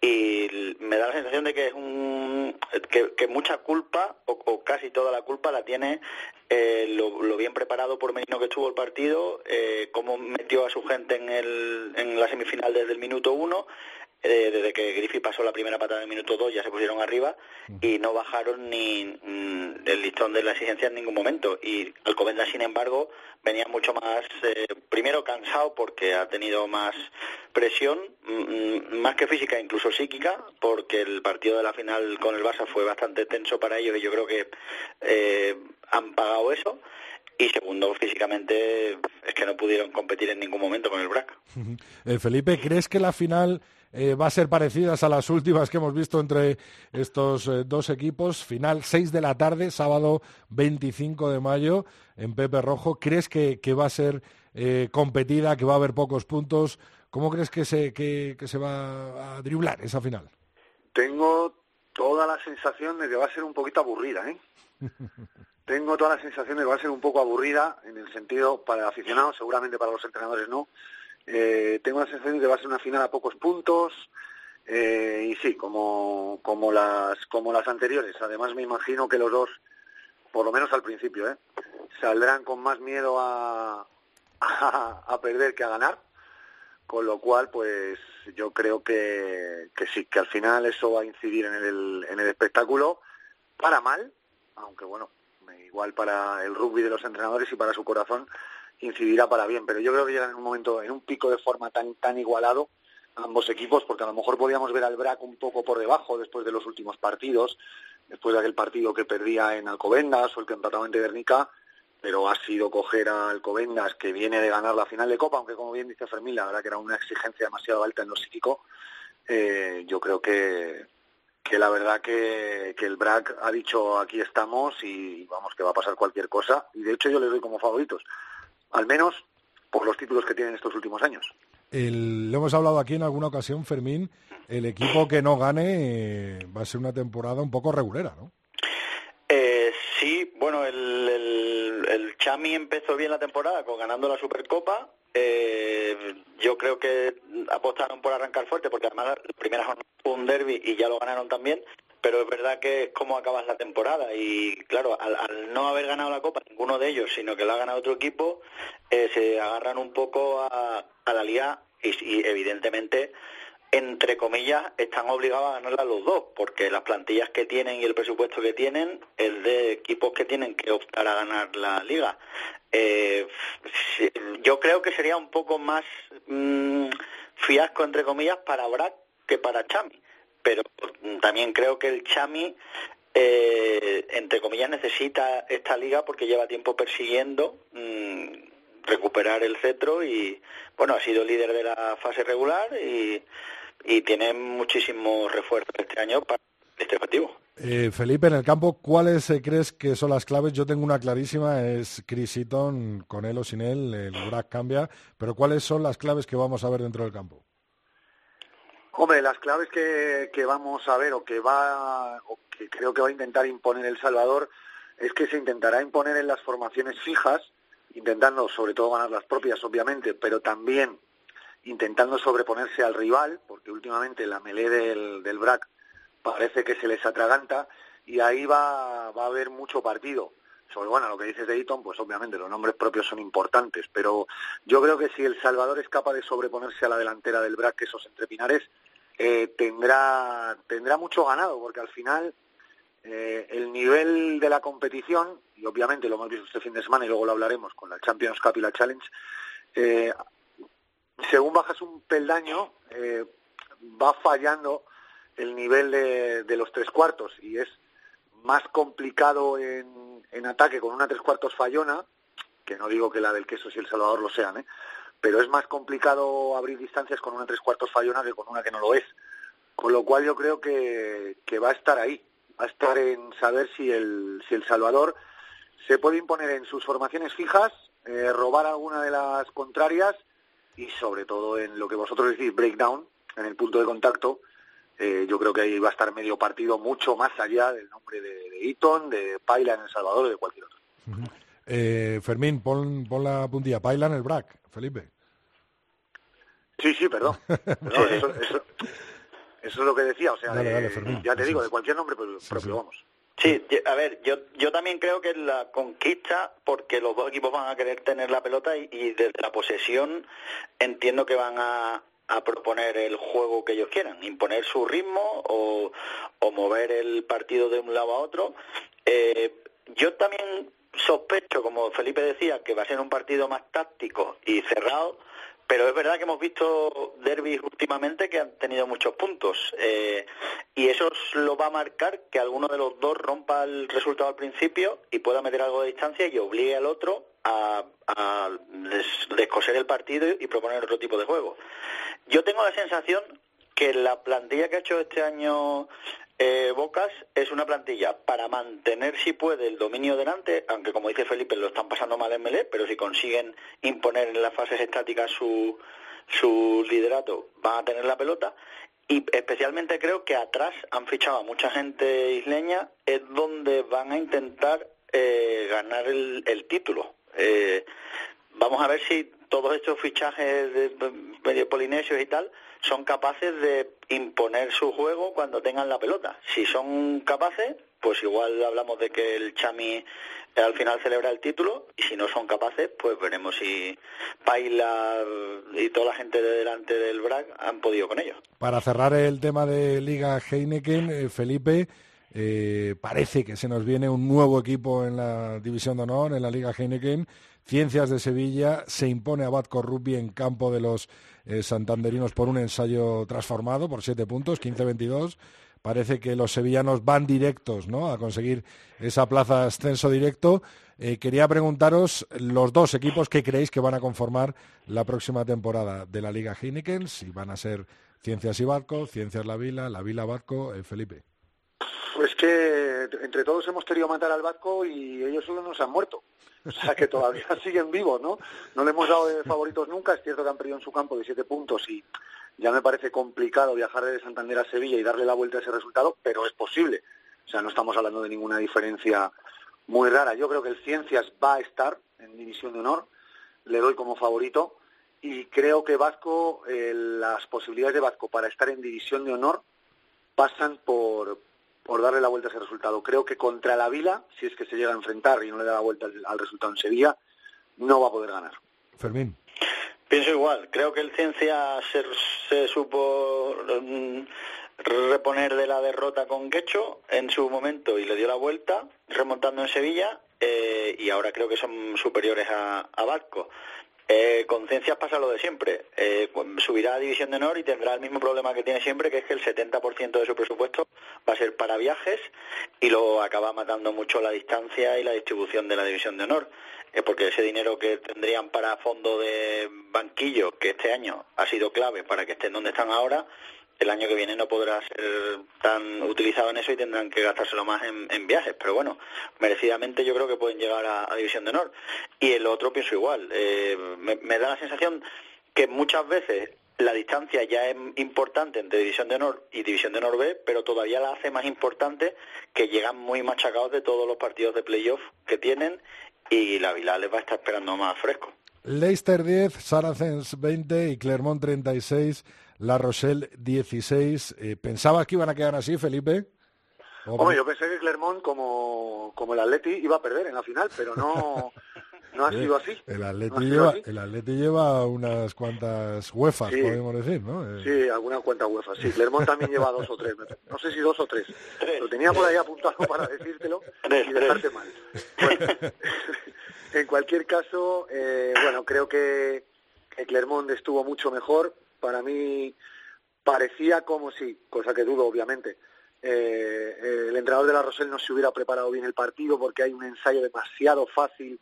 Speaker 7: y me da la sensación de que es un que, mucha culpa o, casi toda la culpa la tiene eh, lo, bien preparado por Merino que estuvo el partido, eh, cómo metió a su gente en, el, en la semifinal desde el minuto uno, eh, desde que Griffith pasó la primera patada en el minuto dos ya se pusieron arriba y no bajaron ni mm, el listón de la exigencia en ningún momento. Y Alcobenda, sin embargo, venía mucho más, eh, primero cansado porque ha tenido más presión, mm, más que física, incluso psíquica, porque el partido de la final con el Barça fue bastante tenso para ellos y yo creo que eh, han pagado eso y segundo, físicamente es que no pudieron competir en ningún momento con el BRAC.
Speaker 1: Eh, Felipe, ¿crees que la final eh, va a ser parecida a las últimas que hemos visto entre estos eh, dos equipos? Final 6 de la tarde, sábado 25 de mayo, en Pepe Rojo. ¿Crees que, va a ser competida, que va a haber pocos puntos? ¿Cómo crees que se, que se va a driblar esa final?
Speaker 6: Tengo toda la sensación de que va a ser un poquito aburrida, ¿eh? tengo toda la sensación de que va a ser un poco aburrida, en el sentido, para el aficionado, seguramente para los entrenadores no. Eh, tengo la sensación de que va a ser una final a pocos puntos, eh, y sí, como, como, las, como las anteriores. Además, me imagino que los dos, por lo menos al principio, ¿eh? saldrán con más miedo a, a, perder que a ganar. Con lo cual, pues yo creo que, que sí, que al final eso va a incidir en el, en el espectáculo para mal, aunque bueno, igual para el rugby de los entrenadores y para su corazón incidirá para bien. Pero yo creo que llegan en un momento, en un pico de forma tan, tan igualado ambos equipos, porque a lo mejor podíamos ver al BRAC un poco por debajo después de los últimos partidos, después de aquel partido que perdía en Alcobendas o el que empataba en Guernica, pero ha sido coger a Alcobendas, que viene de ganar la final de Copa, aunque como bien dice Fermín, la verdad que era una exigencia demasiado alta en lo psíquico, eh, yo creo que, que la verdad que, que, el BRAC ha dicho aquí estamos y vamos que va a pasar cualquier cosa y de hecho yo les doy como favoritos, al menos por los títulos que tienen estos últimos años.
Speaker 1: El, lo hemos hablado aquí en alguna ocasión, Fermín, el equipo que no gane eh, va a ser una temporada un poco regulera, ¿no?
Speaker 7: Eh, sí, bueno, el, el, el, Chami empezó bien la temporada con ganando la Supercopa. Eh, yo creo que apostaron por arrancar fuerte porque además la primera jornada fue un derby y ya lo ganaron también. Pero es verdad que es como acabas la temporada y claro, al, al, no haber ganado la Copa ninguno de ellos, sino que la ha ganado otro equipo, eh, se agarran un poco a, la liga y, y evidentemente entre comillas, están obligados a ganarla los dos, porque las plantillas que tienen y el presupuesto que tienen es de equipos que tienen que optar a ganar la liga. Eh, yo creo que sería un poco más mmm, fiasco, entre comillas, para Brack que para Chami, pero también creo que el Chami, eh, entre comillas, necesita esta liga porque lleva tiempo persiguiendo. Mmm, recuperar el cetro y bueno ha sido líder de la fase regular y, y tiene muchísimos refuerzos este año para este objetivo.
Speaker 1: Eh, Felipe, en el campo, ¿cuáles eh, crees que son las claves? Yo tengo una clarísima, es Chris Eaton, con él o sin él, el Brack cambia, pero ¿cuáles son las claves que vamos a ver dentro del campo?
Speaker 6: Hombre, las claves que, vamos a ver o que va, o que creo que va a intentar imponer El Salvador, es que se intentará imponer en las formaciones fijas, intentando sobre todo ganar las propias, obviamente, pero también intentando sobreponerse al rival, porque últimamente la melé del, del BRAC parece que se les atraganta y ahí va, va a haber mucho partido. Sobre bueno, lo que dices de Eaton, pues obviamente los nombres propios son importantes, pero yo creo que si El Salvador es capaz de sobreponerse a la delantera del BRAC, esos entrepinares, eh, tendrá, tendrá mucho ganado, porque al final eh, el nivel de la competición, y obviamente lo hemos visto este fin de semana y luego lo hablaremos con la Champions Cup y la Challenge, eh, según bajas un peldaño, eh, va fallando el nivel de, de, los tres cuartos y es más complicado en, ataque con una tres cuartos fallona, que no digo que la del queso y el Salvador lo sean, ¿eh? Pero es más complicado abrir distancias con una tres cuartos fallona que con una que no lo es. Con lo cual yo creo que, que va a estar ahí, va a estar en saber si el, si el Salvador se puede imponer en sus formaciones fijas, eh, robar alguna de las contrarias y sobre todo en lo que vosotros decís breakdown, en el punto de contacto, eh, yo creo que ahí va a estar medio partido mucho más allá del nombre de, de Eaton, de Paila en El Salvador o de cualquier otro.
Speaker 1: Eh, Fermín, pon, pon, la puntilla, Paila en el BRAC, Felipe.
Speaker 6: Sí, sí, perdón. perdón eso, eso, eso, es lo que decía, o sea,
Speaker 1: dale, dale,
Speaker 6: Fermín, ya te digo, de cualquier nombre propio, sí, sí. vamos.
Speaker 7: Sí, a ver, yo, yo también creo que es la conquista, porque los dos equipos van a querer tener la pelota y, y desde la posesión entiendo que van a, a proponer el juego que ellos quieran, imponer su ritmo o, o mover el partido de un lado a otro. Eh, yo también sospecho, como Felipe decía, que va a ser un partido más táctico y cerrado, pero es verdad que hemos visto derbis últimamente que han tenido muchos puntos eh, y eso lo va a marcar que alguno de los dos rompa el resultado al principio y pueda meter algo de distancia y obligue al otro a, a des, descoser el partido y proponer otro tipo de juego. Yo tengo la sensación que la plantilla que ha hecho este año eh, Bocas es una plantilla para mantener, si puede, el dominio delante, aunque como dice Felipe, lo están pasando mal en Melé, pero si consiguen imponer en las fases estáticas su, su liderato, van a tener la pelota. Y especialmente creo que atrás han fichado a mucha gente isleña, es donde van a intentar eh, ganar el, el título. Eh, vamos a ver si todos estos fichajes de medio polinesios y tal son capaces de imponer su juego cuando tengan la pelota. Si son capaces, pues igual hablamos de que el Chami al final celebra el título y si no son capaces, pues veremos si Paila y toda la gente de delante del BRAC han podido con ellos.
Speaker 1: Para cerrar el tema de Liga Heineken, eh, Felipe, eh, parece que se nos viene un nuevo equipo en la División de Honor, en la Liga Heineken. Ciencias de Sevilla se impone a Batco Rugby en campo de los eh, santanderinos por un ensayo transformado por siete puntos, 15-22. Parece que los sevillanos van directos ¿no? a conseguir esa plaza ascenso directo. Eh, quería preguntaros los dos equipos que creéis que van a conformar la próxima temporada de la Liga Heineken, si van a ser Ciencias y Batco, Ciencias La Vila, La Vila Batco, eh, Felipe.
Speaker 6: Pues que entre todos hemos querido matar al Batco y ellos solo nos han muerto. O sea que todavía siguen vivos, ¿no? No le hemos dado de favoritos nunca. Es cierto que han perdido en su campo de siete puntos y ya me parece complicado viajar de Santander a Sevilla y darle la vuelta a ese resultado, pero es posible. O sea, no estamos hablando de ninguna diferencia muy rara. Yo creo que el Ciencias va a estar en División de Honor, le doy como favorito y creo que Vasco, eh, las posibilidades de Vasco para estar en División de Honor pasan por, por darle la vuelta a ese resultado. Creo que contra la Vila, si es que se llega a enfrentar y no le da la vuelta al, resultado en Sevilla, no va a poder ganar.
Speaker 1: Fermín.
Speaker 7: Pienso igual. Creo que el Ciencia se, supo mm, reponer de la derrota con Quecho en su momento y le dio la vuelta, remontando en Sevilla, eh, y ahora creo que son superiores a, a Vasco. Eh, con Ciencias pasa lo de siempre. Eh, subirá a División de Honor y tendrá el mismo problema que tiene siempre, que es que el 70% de su presupuesto va a ser para viajes y lo acaba matando mucho la distancia y la distribución de la División de Honor. Eh, porque ese dinero que tendrían para fondo de banquillo, que este año ha sido clave para que estén donde están ahora, el año que viene no podrá ser tan utilizado en eso y tendrán que gastárselo más en, viajes. Pero bueno, merecidamente yo creo que pueden llegar a, División de Honor. Y el otro pienso igual. Eh, me, da la sensación que muchas veces la distancia ya es importante entre División de Honor y División de Honor B, pero todavía la hace más importante que llegan muy machacados de todos los partidos de playoff que tienen y la Vila les va a estar esperando más fresco.
Speaker 1: Leicester 10, Saracens 20 y Clermont 36. La Rochelle 16. Eh, ¿Pensabas que iban a quedar así, Felipe?
Speaker 6: Hombre, yo pensé que Clermont, como, como el Atleti, iba a perder en la final, pero no, no ha sido así.
Speaker 1: El Atleti, lleva, el Atleti lleva unas cuantas UEFAs, podemos decir, ¿no?
Speaker 6: Eh, sí, algunas cuantas UEFAs. Sí, Clermont también lleva dos o tres. No sé si dos o tres. Lo tenía por ahí apuntado para decírtelo y dejarte mal. en cualquier caso, eh, bueno, creo que, que Clermont estuvo mucho mejor para mí parecía como si, cosa que dudo obviamente, eh, el entrenador de la Rosell no se hubiera preparado bien el partido porque hay un ensayo demasiado fácil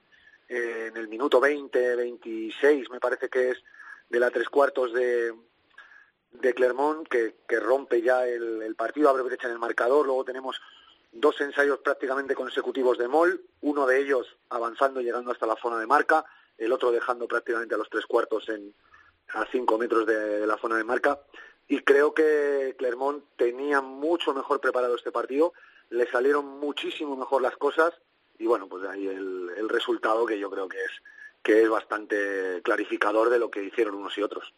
Speaker 6: eh, en el minuto 20, 26, me parece que es de la tres cuartos de, de Clermont, que, que rompe ya el, partido, abre en el marcador. Luego tenemos dos ensayos prácticamente consecutivos de Mol, uno de ellos avanzando y llegando hasta la zona de marca, el otro dejando prácticamente a los tres cuartos en, a cinco metros de, la zona de marca. Y creo que Clermont tenía mucho mejor preparado este partido, le salieron muchísimo mejor las cosas y bueno, pues ahí el, el resultado que yo creo que es que es bastante clarificador de lo que hicieron unos y otros.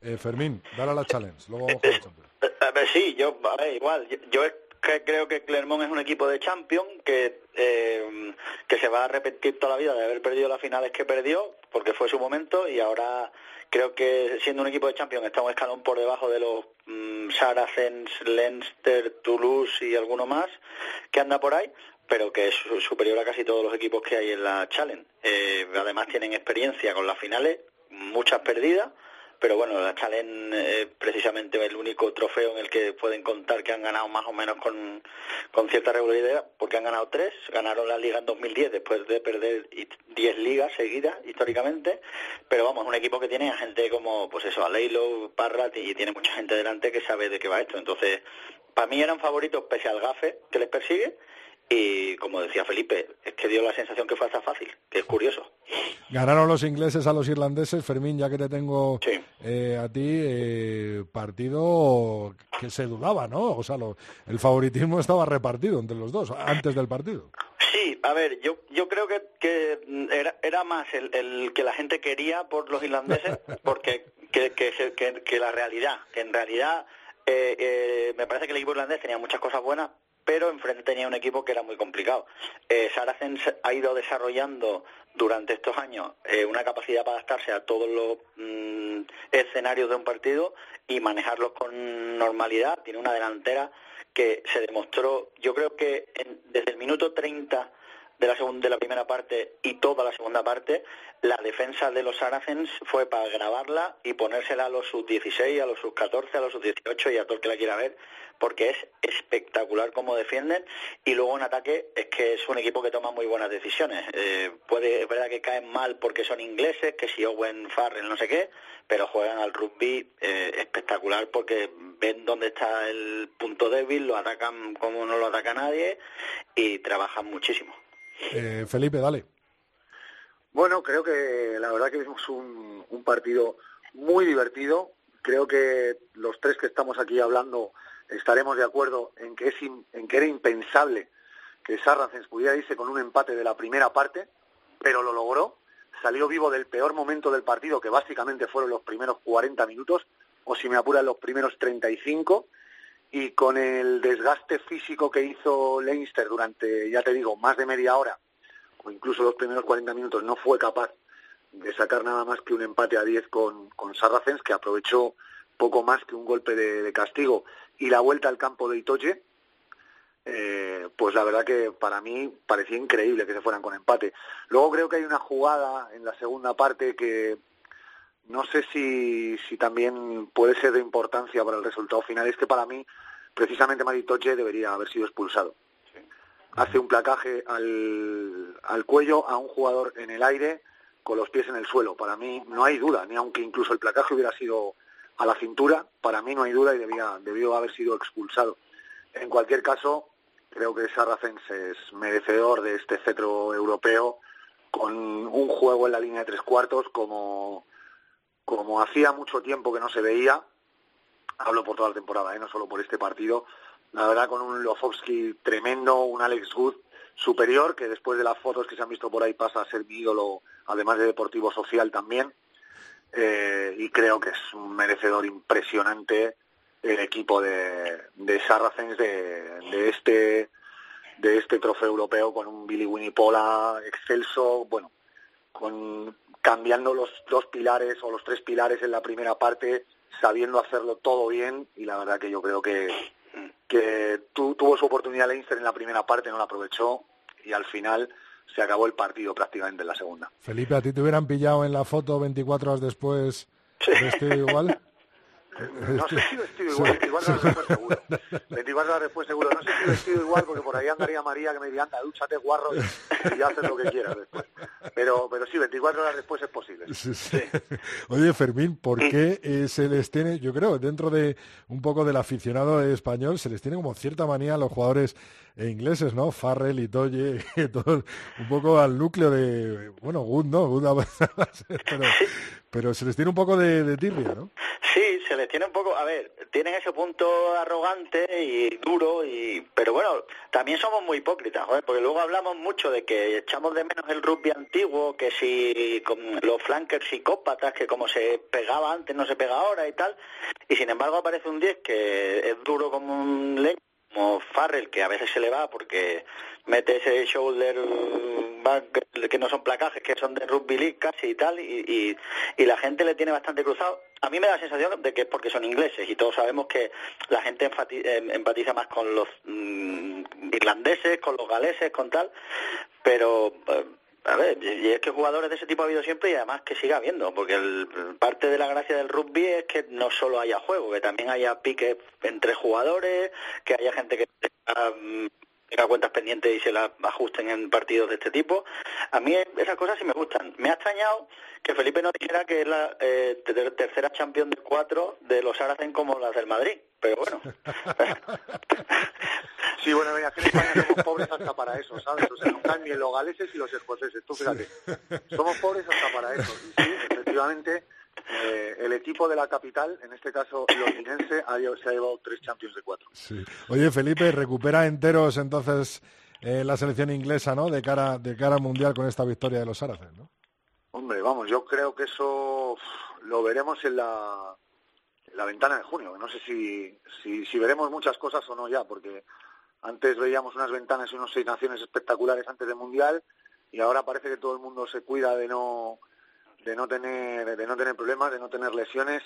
Speaker 1: eh, Fermín, dale a la challenge, luego vamos con
Speaker 7: eh, eh, Sí, yo, a ver, igual, yo, creo que Clermont es un equipo de champion que, eh, que se va a arrepentir toda la vida de haber perdido las finales que perdió, porque fue su momento y ahora Creo que siendo un equipo de Champions está un escalón por debajo de los mm, Saracens, Leinster, Toulouse y alguno más que anda por ahí, pero que es superior a casi todos los equipos que hay en la Challenge. Eh, además tienen experiencia con las finales, muchas perdidas pero bueno, la Challenge es precisamente el único trofeo en el que pueden contar que han ganado más o menos con, con cierta regularidad, porque han ganado tres, ganaron la liga en 2010 después de perder diez ligas seguidas históricamente, pero vamos, un equipo que tiene a gente como, pues eso, a Leilo, Parrat y tiene mucha gente delante que sabe de qué va esto, entonces, para mí eran favoritos pese al gafe que les persigue, y como decía Felipe, es que dio la sensación que fue hasta fácil, que es curioso.
Speaker 1: Ganaron los ingleses a los irlandeses, Fermín, ya que te tengo eh, a ti, eh, partido que se dudaba, ¿no? O sea, el favoritismo estaba repartido entre los dos antes del partido.
Speaker 7: Sí, a ver, yo yo creo que, que era, era más el, que la gente quería por los irlandeses, porque que, que, que, la realidad, que en realidad eh, me parece que el equipo irlandés tenía muchas cosas buenas, pero enfrente tenía un equipo que era muy complicado. Eh, Saracens ha ido desarrollando durante estos años eh, una capacidad para adaptarse a todos los mm, escenarios de un partido y manejarlos con normalidad. Tiene una delantera que se demostró, yo creo que desde el minuto 30 de la, de la primera parte y toda la segunda parte, la defensa de los Saracens fue para grabarla y ponérsela a los sub-16, a los sub-14, a los sub-18 y a todo el que la quiera ver, porque es espectacular cómo defienden y luego en ataque es que es un equipo que toma muy buenas decisiones. Eh, puede, es verdad que caen mal porque son ingleses, que si Owen Farrell no sé qué, pero juegan al rugby eh, espectacular porque ven dónde está el punto débil, lo atacan como no lo ataca nadie y trabajan muchísimo.
Speaker 1: Eh, Felipe, dale.
Speaker 6: Bueno, creo que la verdad que vimos un, partido muy divertido. Creo que los tres que estamos aquí hablando estaremos de acuerdo en que, es en que era impensable que Sarracens pudiera irse con un empate de la primera parte, pero lo logró. Salió vivo del peor momento del partido, que básicamente fueron los primeros 40 minutos, o si me apuran los primeros 35, y con el desgaste físico que hizo Leinster durante, ya te digo, más de media hora, o incluso los primeros 40 minutos, no fue capaz de sacar nada más que un empate a 10 con, con Sarracens, que aprovechó poco más que un golpe de, castigo y la vuelta al campo de Itoche, eh, pues la verdad que para mí parecía increíble que se fueran con empate. Luego creo que hay una jugada en la segunda parte que no sé si, si también puede ser de importancia para el resultado final. Es que para mí, precisamente Maritoche debería haber sido expulsado. Hace un placaje al, al cuello a un jugador en el aire con los pies en el suelo. Para mí no hay duda, ni aunque incluso el placaje hubiera sido a la cintura, para mí no hay duda y debía, debió haber sido expulsado. En cualquier caso, creo que Sarracens es merecedor de este cetro europeo con un juego en la línea de tres cuartos como, como hacía mucho tiempo que no se veía. Hablo por toda la temporada, ¿eh? no solo por este partido. La verdad, con un Lofovsky tremendo, un Alex Good superior, que después de las fotos que se han visto por ahí pasa a ser mi ídolo además de deportivo social también. Eh, y creo que es un merecedor impresionante el equipo de, de Sarracens de, este de este trofeo europeo con un Billy Winipola excelso, bueno, con cambiando los dos pilares o los tres pilares en la primera parte, sabiendo hacerlo todo bien y la verdad que yo creo que que tuvo su oportunidad Leinster en la primera parte, no la aprovechó y al final se acabó el partido prácticamente en la segunda.
Speaker 1: Felipe, ¿a ti te hubieran pillado en la foto 24 horas después vestido igual?
Speaker 6: No sé si vestido igual, 24 horas después seguro. 24 horas después seguro. No sé si vestido igual porque por ahí andaría María que me diría, anda, dúchate guarro y, haces lo que quieras después. Pero, pero sí, 24 horas después es posible.
Speaker 1: Oye, Fermín, ¿por qué eh, se les tiene, yo creo, dentro de un poco del aficionado español, se les tiene como cierta manía a los jugadores ingleses, ¿no? Farrell y Toye, todo, un poco al núcleo de, bueno, Good, ¿no? Good pero, pero se les tiene un poco de, de tirria, ¿no?
Speaker 7: Sí, se les tiene un poco, a ver, tienen ese punto arrogante y duro, y pero bueno, también somos muy hipócritas, joder, porque luego hablamos mucho de que echamos de menos el rugby antiguo, que si con los flankers psicópatas, que como se pegaba antes no se pega ahora y tal, y sin embargo aparece un 10 que es duro como un leño como Farrell, que a veces se le va porque mete ese shoulder que no son placajes, que son de rugby league casi y tal, y, y, la gente le tiene bastante cruzado. A mí me da la sensación de que es porque son ingleses y todos sabemos que la gente em, empatiza más con los mm, irlandeses, con los galeses, con tal, pero eh, a ver, y es que jugadores de ese tipo ha habido siempre y además que siga habiendo, porque el, parte de la gracia del rugby es que no solo haya juego, que también haya piques entre jugadores, que haya gente que tenga cuentas pendientes y se las ajusten en partidos de este tipo. A mí esas cosas sí me gustan. Me ha extrañado que Felipe no dijera que es la eh, tercera champion de cuatro de los Aracen como las del Madrid, pero bueno.
Speaker 6: sí, bueno, mira, que en España somos pobres hasta para eso, ¿sabes? O sea, no caen ni los galeses y los escoceses, tú fíjate. Somos pobres hasta para eso. Y sí, efectivamente eh, el equipo de la capital, en este caso londinense, se ha llevado tres Champions de cuatro.
Speaker 1: Oye, Felipe, recupera enteros entonces eh, la selección inglesa, ¿no? De cara, de cara al mundial con esta victoria de los Saracens, ¿no?
Speaker 6: Hombre, vamos, yo creo que eso lo veremos en la, la ventana de junio. No sé si, si, si veremos muchas cosas o no ya, porque antes veíamos unas ventanas y unos seis naciones espectaculares antes del mundial y ahora parece que todo el mundo se cuida de no de no tener de no tener problemas, de no tener lesiones.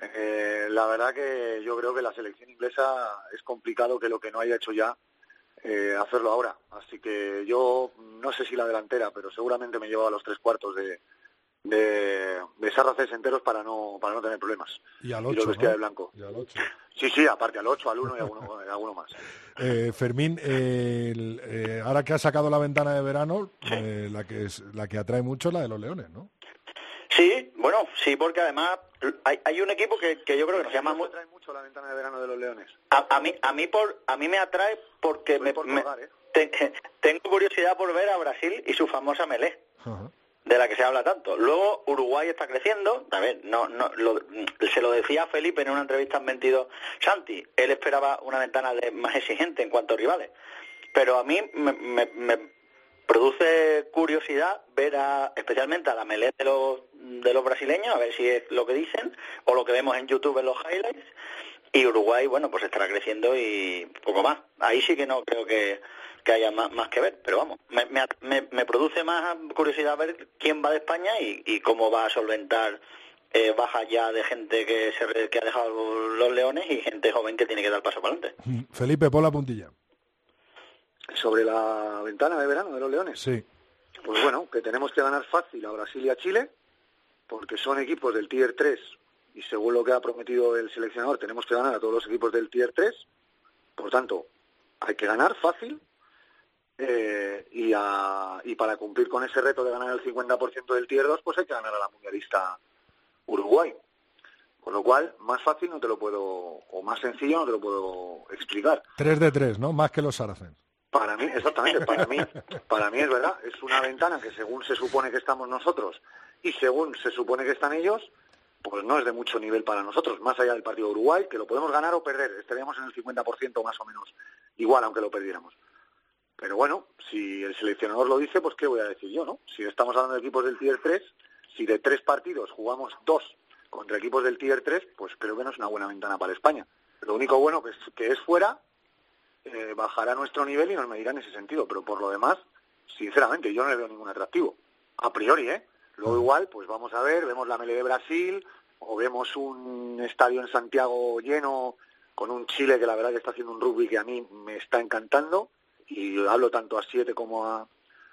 Speaker 6: Eh, la verdad que yo creo que la selección inglesa es complicado que lo que no haya hecho ya eh, hacerlo ahora. Así que yo no sé si la delantera, pero seguramente me llevo a los tres cuartos de de, de enteros para no para no tener problemas.
Speaker 1: Y al 8,
Speaker 6: de blanco. Sí, sí, aparte al 8, al 1 y alguno, más.
Speaker 1: Eh, Fermín, ahora que ha sacado la ventana de verano, la que es la que atrae mucho es la de los Leones, ¿no?
Speaker 7: Bueno, sí, porque además hay, hay un equipo que, que yo creo que nos llama
Speaker 6: mucho. mucho la ventana de verano de los Leones.
Speaker 7: A, mí, a mí por, a mí me atrae porque me,
Speaker 6: ¿eh?
Speaker 7: tengo curiosidad por ver a Brasil y su famosa melé. de la que se habla tanto. Luego Uruguay está creciendo, a ver, no, no, se lo decía Felipe en una entrevista en 22 Santi, él esperaba una ventana de, más exigente en cuanto a rivales, pero a mí me, produce curiosidad ver a, especialmente a la melé de los, de los brasileños, a ver si es lo que dicen o lo que vemos en YouTube en los highlights, y Uruguay, bueno, pues estará creciendo y poco más. Ahí sí que no creo que que haya más, más que ver, pero vamos, me, me, me, produce más curiosidad ver quién va de España y, cómo va a solventar eh, baja ya de gente que, se, que ha dejado los leones y gente joven que tiene que dar paso para adelante.
Speaker 1: Mm, Felipe, pon la puntilla.
Speaker 6: Sobre la ventana de verano de los leones.
Speaker 1: Sí.
Speaker 6: Pues bueno, que tenemos que ganar fácil a Brasil y a Chile, porque son equipos del Tier 3 y según lo que ha prometido el seleccionador, tenemos que ganar a todos los equipos del Tier 3. Por tanto, hay que ganar fácil eh, y, y para cumplir con ese reto de ganar el 50% del Tier 2, pues hay que ganar a la mundialista Uruguay. Con lo cual, más fácil no te lo puedo, o más sencillo no te lo puedo explicar.
Speaker 1: 3 de 3, ¿no? Más que los Saracens.
Speaker 6: Para mí, exactamente, para mí, para mí es verdad, es una ventana que según se supone que estamos nosotros y según se supone que están ellos, pues no es de mucho nivel para nosotros, más allá del partido de Uruguay, que lo podemos ganar o perder, estaríamos en el 50% más o menos, igual aunque lo perdiéramos. Pero bueno, si el seleccionador lo dice, pues qué voy a decir yo, ¿no? Si estamos hablando de equipos del Tier 3, si de tres partidos jugamos dos contra equipos del Tier 3, pues creo que no es una buena ventana para España. Lo único bueno que es, que es fuera, eh, bajará nuestro nivel y nos medirá en ese sentido. Pero por lo demás, sinceramente, yo no le veo ningún atractivo. A priori, ¿eh? Luego igual, pues vamos a ver, vemos la Mele de Brasil, o vemos un estadio en Santiago lleno con un Chile que la verdad que está haciendo un rugby que a mí me está encantando y hablo tanto a 7 como a,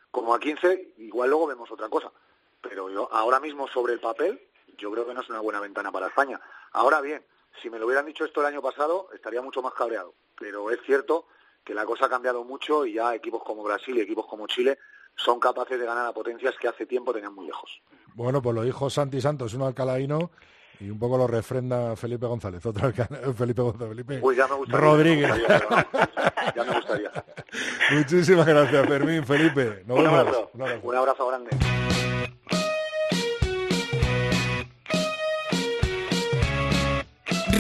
Speaker 6: como a 15, igual luego vemos otra cosa. Pero yo ahora mismo sobre el papel, yo creo que no es una buena ventana para España. Ahora bien, si me lo hubieran dicho esto el año pasado, estaría mucho más cabreado. Pero es cierto que la cosa ha cambiado mucho y ya equipos como Brasil y equipos como Chile son capaces de ganar a potencias que hace tiempo tenían muy lejos.
Speaker 1: Bueno, pues lo dijo Santi Santos, un alcalaíno y un poco lo refrenda Felipe González, otro Felipe González, Felipe
Speaker 6: pues ya me gustaría,
Speaker 1: Rodríguez.
Speaker 6: Ya me gustaría.
Speaker 1: Muchísimas gracias, Fermín, Felipe.
Speaker 6: Nos un, Abrazo. un abrazo. grande.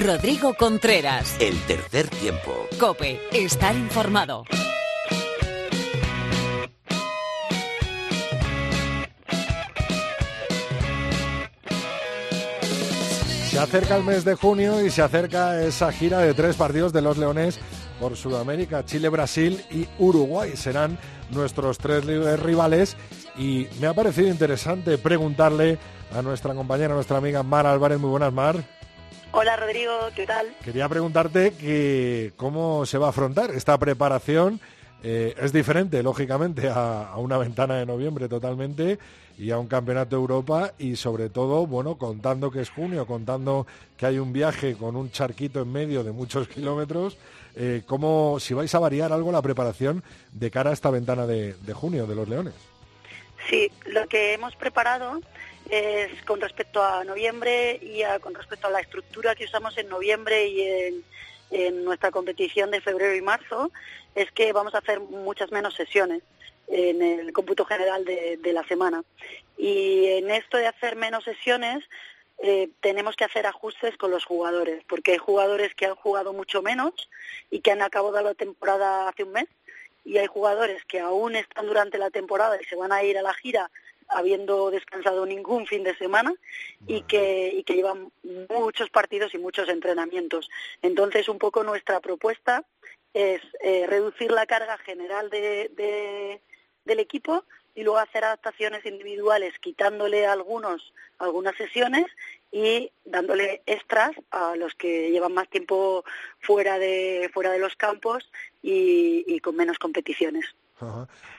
Speaker 2: Rodrigo Contreras.
Speaker 3: El tercer tiempo.
Speaker 2: Cope, estar informado.
Speaker 1: Se acerca el mes de junio y se acerca esa gira de tres partidos de los Leones por Sudamérica, Chile, Brasil y Uruguay. Serán nuestros tres rivales y me ha parecido interesante preguntarle a nuestra compañera, a nuestra amiga Mar Álvarez. Muy buenas, Mar.
Speaker 8: Hola, Rodrigo, ¿qué tal?
Speaker 1: Quería preguntarte que cómo se va a afrontar esta preparación. Eh, es diferente, lógicamente, a, a una ventana de noviembre totalmente y a un campeonato de Europa y sobre todo, bueno, contando que es junio, contando que hay un viaje con un charquito en medio de muchos kilómetros, eh, ¿cómo, si vais a variar algo la preparación de cara a esta ventana de, junio de los Leones?
Speaker 8: Sí, lo que hemos preparado es con respecto a noviembre y con respecto a la estructura que usamos en noviembre y en nuestra competición de febrero y marzo, es que vamos a hacer muchas menos sesiones en el cómputo general de, la semana. Y en esto de hacer menos sesiones, eh, tenemos que hacer ajustes con los jugadores, porque hay jugadores que han jugado mucho menos y que han acabado la temporada hace un mes, y hay jugadores que aún están durante la temporada y se van a ir a la gira habiendo descansado ningún fin de semana y que, y que llevan muchos partidos y muchos entrenamientos. Entonces, un poco nuestra propuesta es eh, reducir la carga general de, del equipo y luego hacer adaptaciones individuales, quitándole algunos, algunas sesiones y dándole extras a los que llevan más tiempo fuera de, fuera de los campos y, con menos competiciones.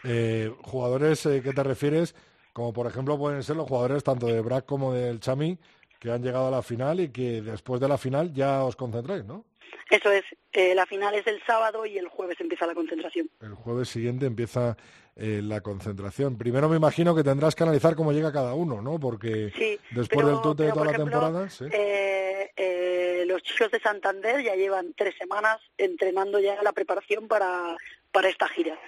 Speaker 1: Eh, jugadores, eh, ¿qué te refieres? Como por ejemplo pueden ser los jugadores tanto de Brack como del Chami, que han llegado a la final y que después de la final ya os concentráis, ¿no?
Speaker 8: Eso es, eh, la final es el sábado y el jueves empieza la concentración.
Speaker 1: El jueves siguiente empieza eh, la concentración. Primero me imagino que tendrás que analizar cómo llega cada uno, ¿no? Porque después del tute de toda la temporada...
Speaker 8: Eh, los chicos de Santander ya llevan tres semanas entrenando ya la preparación para, para esta gira.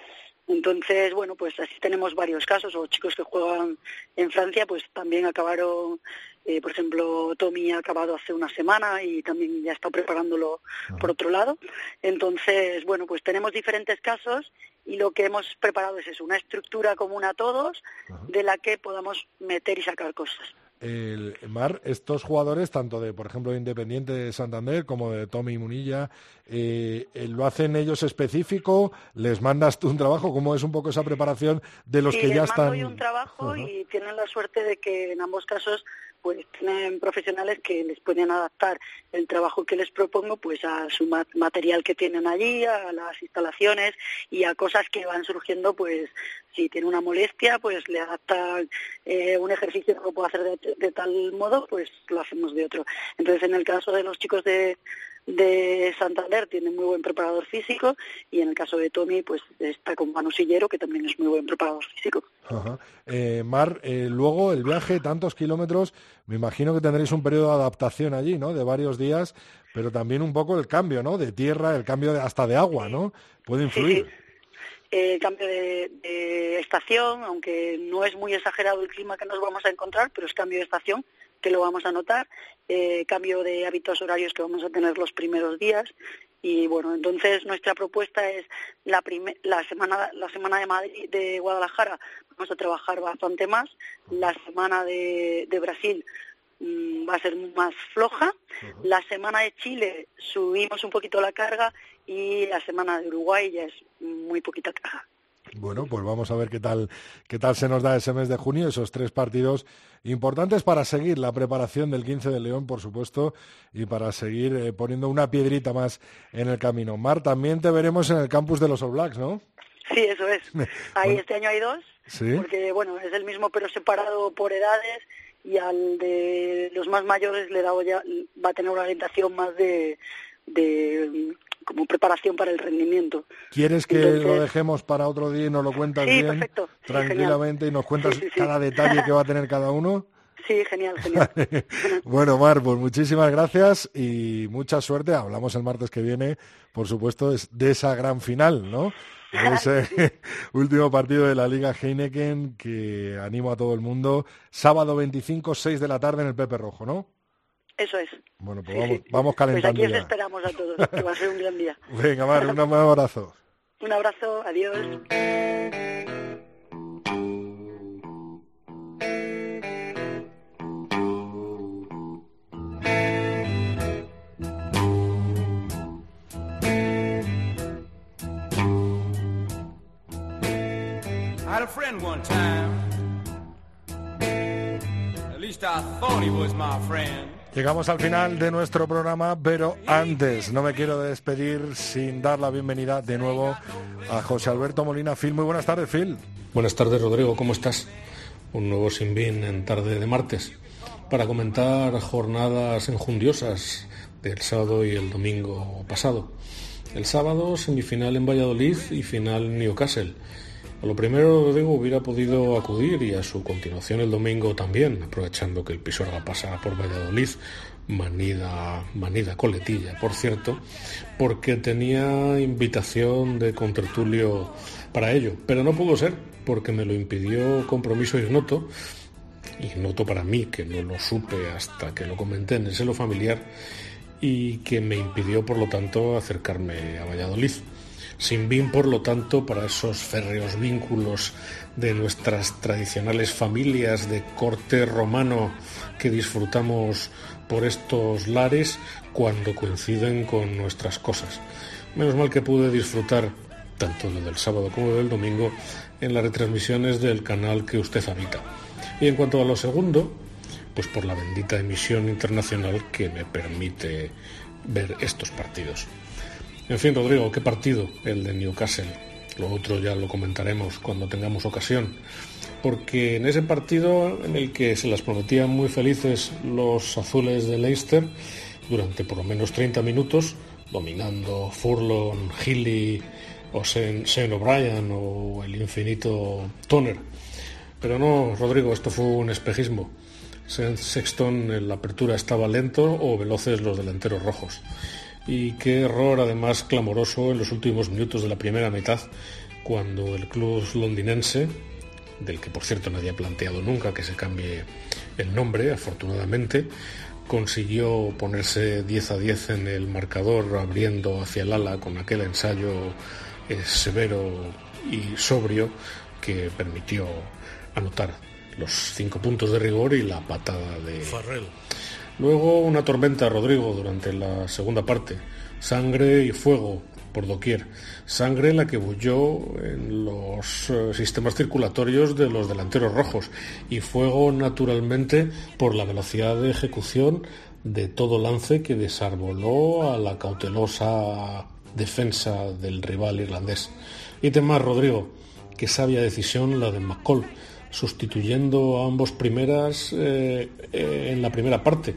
Speaker 8: Entonces, bueno, pues así tenemos varios casos, o chicos que juegan en Francia, pues también acabaron, eh, por ejemplo, Tommy ha acabado hace una semana y también ya está preparándolo por otro lado. Entonces, bueno, pues tenemos diferentes casos y lo que hemos preparado es eso, una estructura común a todos de la que podamos meter y sacar cosas
Speaker 1: el Mar, estos jugadores, tanto de, por ejemplo, de Independiente de Santander como de Tommy Munilla, eh, ¿lo hacen ellos específico? ¿Les mandas tú un trabajo? ¿Cómo es un poco esa preparación de los que ya están?
Speaker 8: un trabajo y tienen la suerte de que en ambos casos pues tienen profesionales que les pueden adaptar el trabajo que les propongo pues a su material que tienen allí, a las instalaciones y a cosas que van surgiendo pues si tiene una molestia pues le adaptan eh, un ejercicio que lo puedo hacer de, de tal modo pues lo hacemos de otro. Entonces en el caso de los chicos de de Santander tiene muy buen preparador físico y en el caso de Tommy pues está con Manu Sillero que también es muy buen preparador físico.
Speaker 1: Eh, Mar, eh, luego el viaje, tantos kilómetros, me imagino que tendréis un periodo de adaptación allí, ¿no? De varios días, pero también un poco el cambio, ¿no? De tierra, el cambio hasta de agua, ¿no? Puede influir.
Speaker 8: El cambio de estación, aunque no es muy exagerado el clima que nos vamos a encontrar, pero es cambio de estación que lo vamos a notar, eh, cambio de hábitos horarios que vamos a tener los primeros días. Y bueno, entonces nuestra propuesta es la, la semana la semana de Madrid de Guadalajara vamos a trabajar bastante más, la semana de, de Brasil mm, va a ser más floja, la semana de Chile subimos un poquito la carga. Y la semana de Uruguay ya es muy poquita carga.
Speaker 1: Bueno, pues vamos a ver qué tal, qué tal se nos da ese mes de junio, esos tres partidos importantes para seguir la preparación del 15 de León, por supuesto, y para seguir eh, poniendo una piedrita más en el camino. Mar, también te veremos en el campus de los All Blacks, ¿no?
Speaker 8: Sí, eso es. Ahí este año hay dos, porque bueno, es el mismo pero separado por edades y al de los más mayores le dado ya va a tener una orientación más de como preparación para el rendimiento.
Speaker 1: ¿Quieres que lo dejemos para otro día y nos lo cuentas bien? tranquilamente y nos cuentas cada detalle que va a tener cada uno?
Speaker 8: Sí, genial, genial.
Speaker 1: bueno, Mar, pues muchísimas gracias y mucha suerte. Hablamos el martes que viene, por supuesto, de esa gran final, ¿no? ese último partido de la Liga Heineken que animo a todo el mundo. Sábado 25, 6 de la tarde en el Pepe Rojo, ¿no?
Speaker 8: Eso es.
Speaker 1: Bueno, pues vamos, vamos calentando
Speaker 8: Pues aquí os esperamos a todos, que va a ser un gran día.
Speaker 1: Venga, Mar, un abrazo.
Speaker 8: un abrazo, adiós.
Speaker 9: I had a friend one time. At least I thought he was my friend.
Speaker 1: Llegamos al final de nuestro programa, pero antes no me quiero despedir sin dar la bienvenida de nuevo a José Alberto Molina. Phil, muy buenas tardes, Phil.
Speaker 10: Buenas tardes, Rodrigo, ¿cómo estás? Un nuevo Sin en tarde de martes para comentar jornadas enjundiosas del sábado y el domingo pasado. El sábado semifinal en Valladolid y final en Newcastle. A lo primero, Rodrigo hubiera podido acudir y a su continuación el domingo también, aprovechando que el Pisuerga pasa por Valladolid, manida, manida coletilla, por cierto, porque tenía invitación de contertulio para ello, pero no pudo ser, porque me lo impidió compromiso ignoto, ignoto para mí, que no lo supe hasta que lo comenté en el seno familiar, y que me impidió, por lo tanto, acercarme a Valladolid. Sin BIM, por lo tanto, para esos férreos vínculos de nuestras tradicionales familias de corte romano que disfrutamos por estos lares cuando coinciden con nuestras cosas. Menos mal que pude disfrutar tanto del sábado como del domingo en las retransmisiones del canal que usted habita. Y en cuanto a lo segundo, pues por la bendita emisión internacional que me permite ver estos partidos. En fin, Rodrigo, qué partido el de Newcastle. Lo otro ya lo comentaremos cuando tengamos ocasión. Porque en ese partido en el que se las prometían muy felices los azules de Leicester durante por lo menos 30 minutos, dominando Furlong, Healy o Shane O'Brien o el infinito Toner. Pero no, Rodrigo, esto fue un espejismo. Sexton en la apertura estaba lento o veloces los delanteros rojos Y qué error además clamoroso en los últimos minutos de la primera mitad, cuando el club londinense, del que por cierto nadie ha planteado nunca que se cambie el nombre, afortunadamente, consiguió ponerse 10 a 10 en el marcador abriendo hacia el ala con aquel ensayo eh, severo y sobrio que permitió anotar los cinco puntos de rigor y la patada de
Speaker 11: Farrell.
Speaker 10: Luego una tormenta, Rodrigo, durante la segunda parte. Sangre y fuego por doquier. Sangre la que bulló en los eh, sistemas circulatorios de los delanteros rojos. Y fuego, naturalmente, por la velocidad de ejecución de todo lance que desarboló a la cautelosa defensa del rival irlandés. Y temas, Rodrigo, que sabia decisión la de McCall sustituyendo a ambos primeras eh, eh, en la primera parte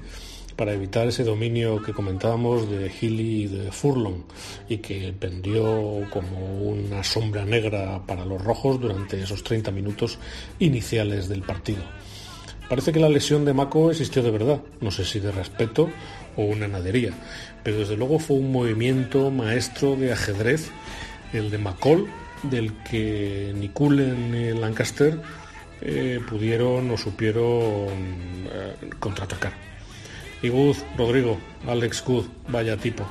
Speaker 10: para evitar ese dominio que comentábamos de Healy y de Furlong y que pendió como una sombra negra para los rojos durante esos 30 minutos iniciales del partido. Parece que la lesión de Mako existió de verdad, no sé si de respeto o una nadería, pero desde luego fue un movimiento maestro de ajedrez, el de McCall, del que ni Cullen ni Lancaster eh, pudieron o supieron eh, contraatacar. Good, Rodrigo, Alex Good, vaya tipo,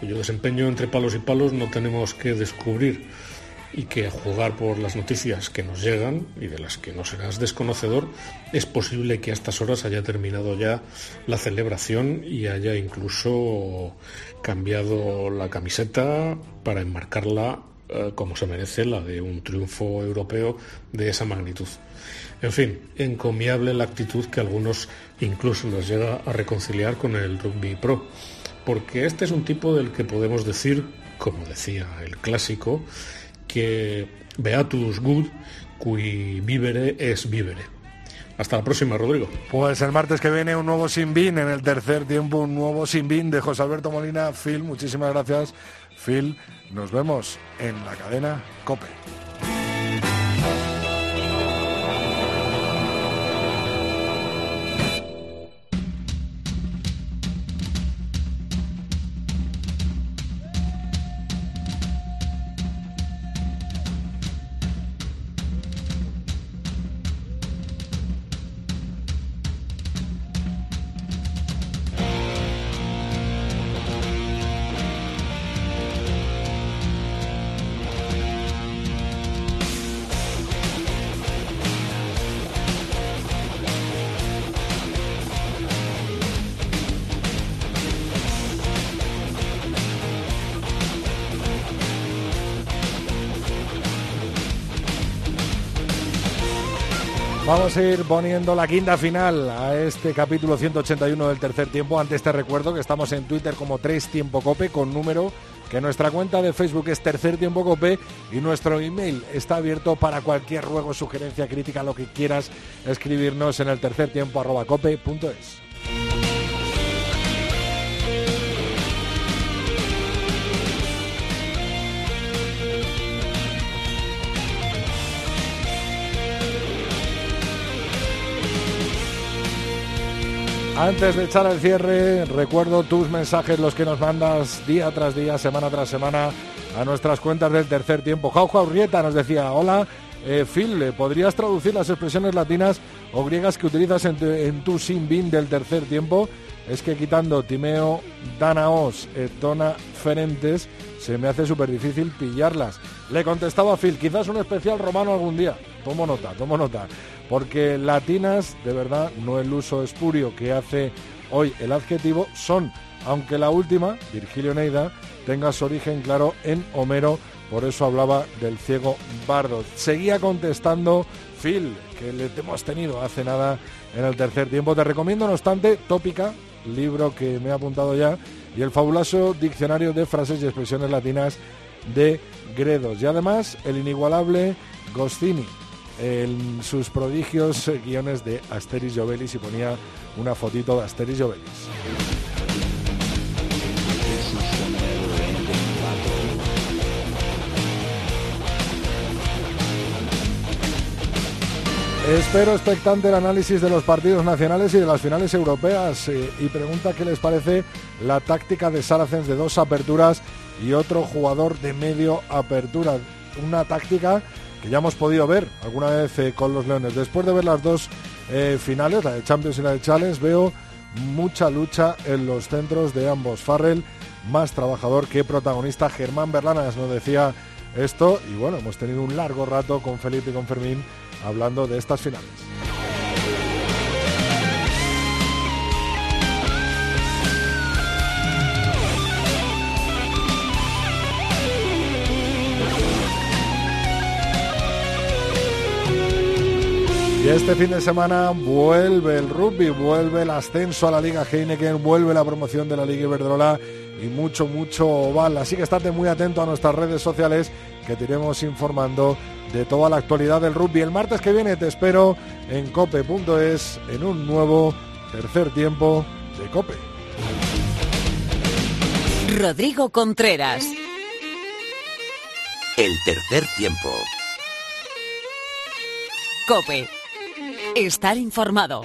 Speaker 10: cuyo desempeño entre palos y palos no tenemos que descubrir y que jugar por las noticias que nos llegan y de las que no serás desconocedor, es posible que a estas horas haya terminado ya la celebración y haya incluso cambiado la camiseta para enmarcarla como se merece, la de un triunfo europeo de esa magnitud. En fin, encomiable la actitud que algunos incluso nos llega a reconciliar con el rugby pro, porque este es un tipo del que podemos decir, como decía el clásico, que Beatus Good, cui vivere es vivere. Hasta la próxima, Rodrigo.
Speaker 1: Pues el martes que viene un nuevo Sin en el tercer tiempo un nuevo Sin de José Alberto Molina. Phil, muchísimas gracias. Phil, nos vemos en la cadena COPE. Vamos a ir poniendo la quinta final a este capítulo 181 del tercer tiempo. Antes te recuerdo que estamos en Twitter como Tres Tiempo Cope con número que nuestra cuenta de Facebook es Tercer Tiempo Cope y nuestro email está abierto para cualquier ruego, sugerencia, crítica, lo que quieras escribirnos en el tercer tiempo arroba cope.es. Antes de echar el cierre, recuerdo tus mensajes, los que nos mandas día tras día, semana tras semana, a nuestras cuentas del tercer tiempo. Jauja Urrieta nos decía, hola, eh, Phil, ¿podrías traducir las expresiones latinas o griegas que utilizas en tu, sin bin del tercer tiempo? Es que quitando Timeo, Danaos, Etona, Ferentes, se me hace súper difícil pillarlas. Le contestaba Phil, quizás un especial romano algún día. Tomo nota, tomo nota porque latinas, de verdad, no el uso espurio que hace hoy el adjetivo, son, aunque la última, Virgilio Neida, tenga su origen claro en Homero, por eso hablaba del ciego bardo. Seguía contestando Phil, que le hemos tenido hace nada en el tercer tiempo. Te recomiendo, no obstante, Tópica, libro que me he apuntado ya, y el fabuloso diccionario de frases y expresiones latinas de Gredos. Y además, el inigualable Gostini, en sus prodigios guiones de Asteris Jovelis y ponía una fotito de Asteris Jovelis. Espero expectante el análisis de los partidos nacionales y de las finales europeas eh, y pregunta qué les parece la táctica de Saracens de dos aperturas y otro jugador de medio apertura. Una táctica que ya hemos podido ver alguna vez eh, con los Leones. Después de ver las dos eh, finales, la de Champions y la de Challenge, veo mucha lucha en los centros de ambos. Farrell, más trabajador que protagonista. Germán Berlanas nos decía esto y bueno, hemos tenido un largo rato con Felipe y con Fermín hablando de estas finales. Y este fin de semana vuelve el rugby, vuelve el ascenso a la Liga Heineken, vuelve la promoción de la Liga Iberdrola y mucho, mucho oval. Así que estate muy atento a nuestras redes sociales que te iremos informando de toda la actualidad del rugby. El martes que viene te espero en cope.es en un nuevo tercer tiempo de cope.
Speaker 2: Rodrigo Contreras.
Speaker 3: El tercer tiempo.
Speaker 2: Cope. Estar informado.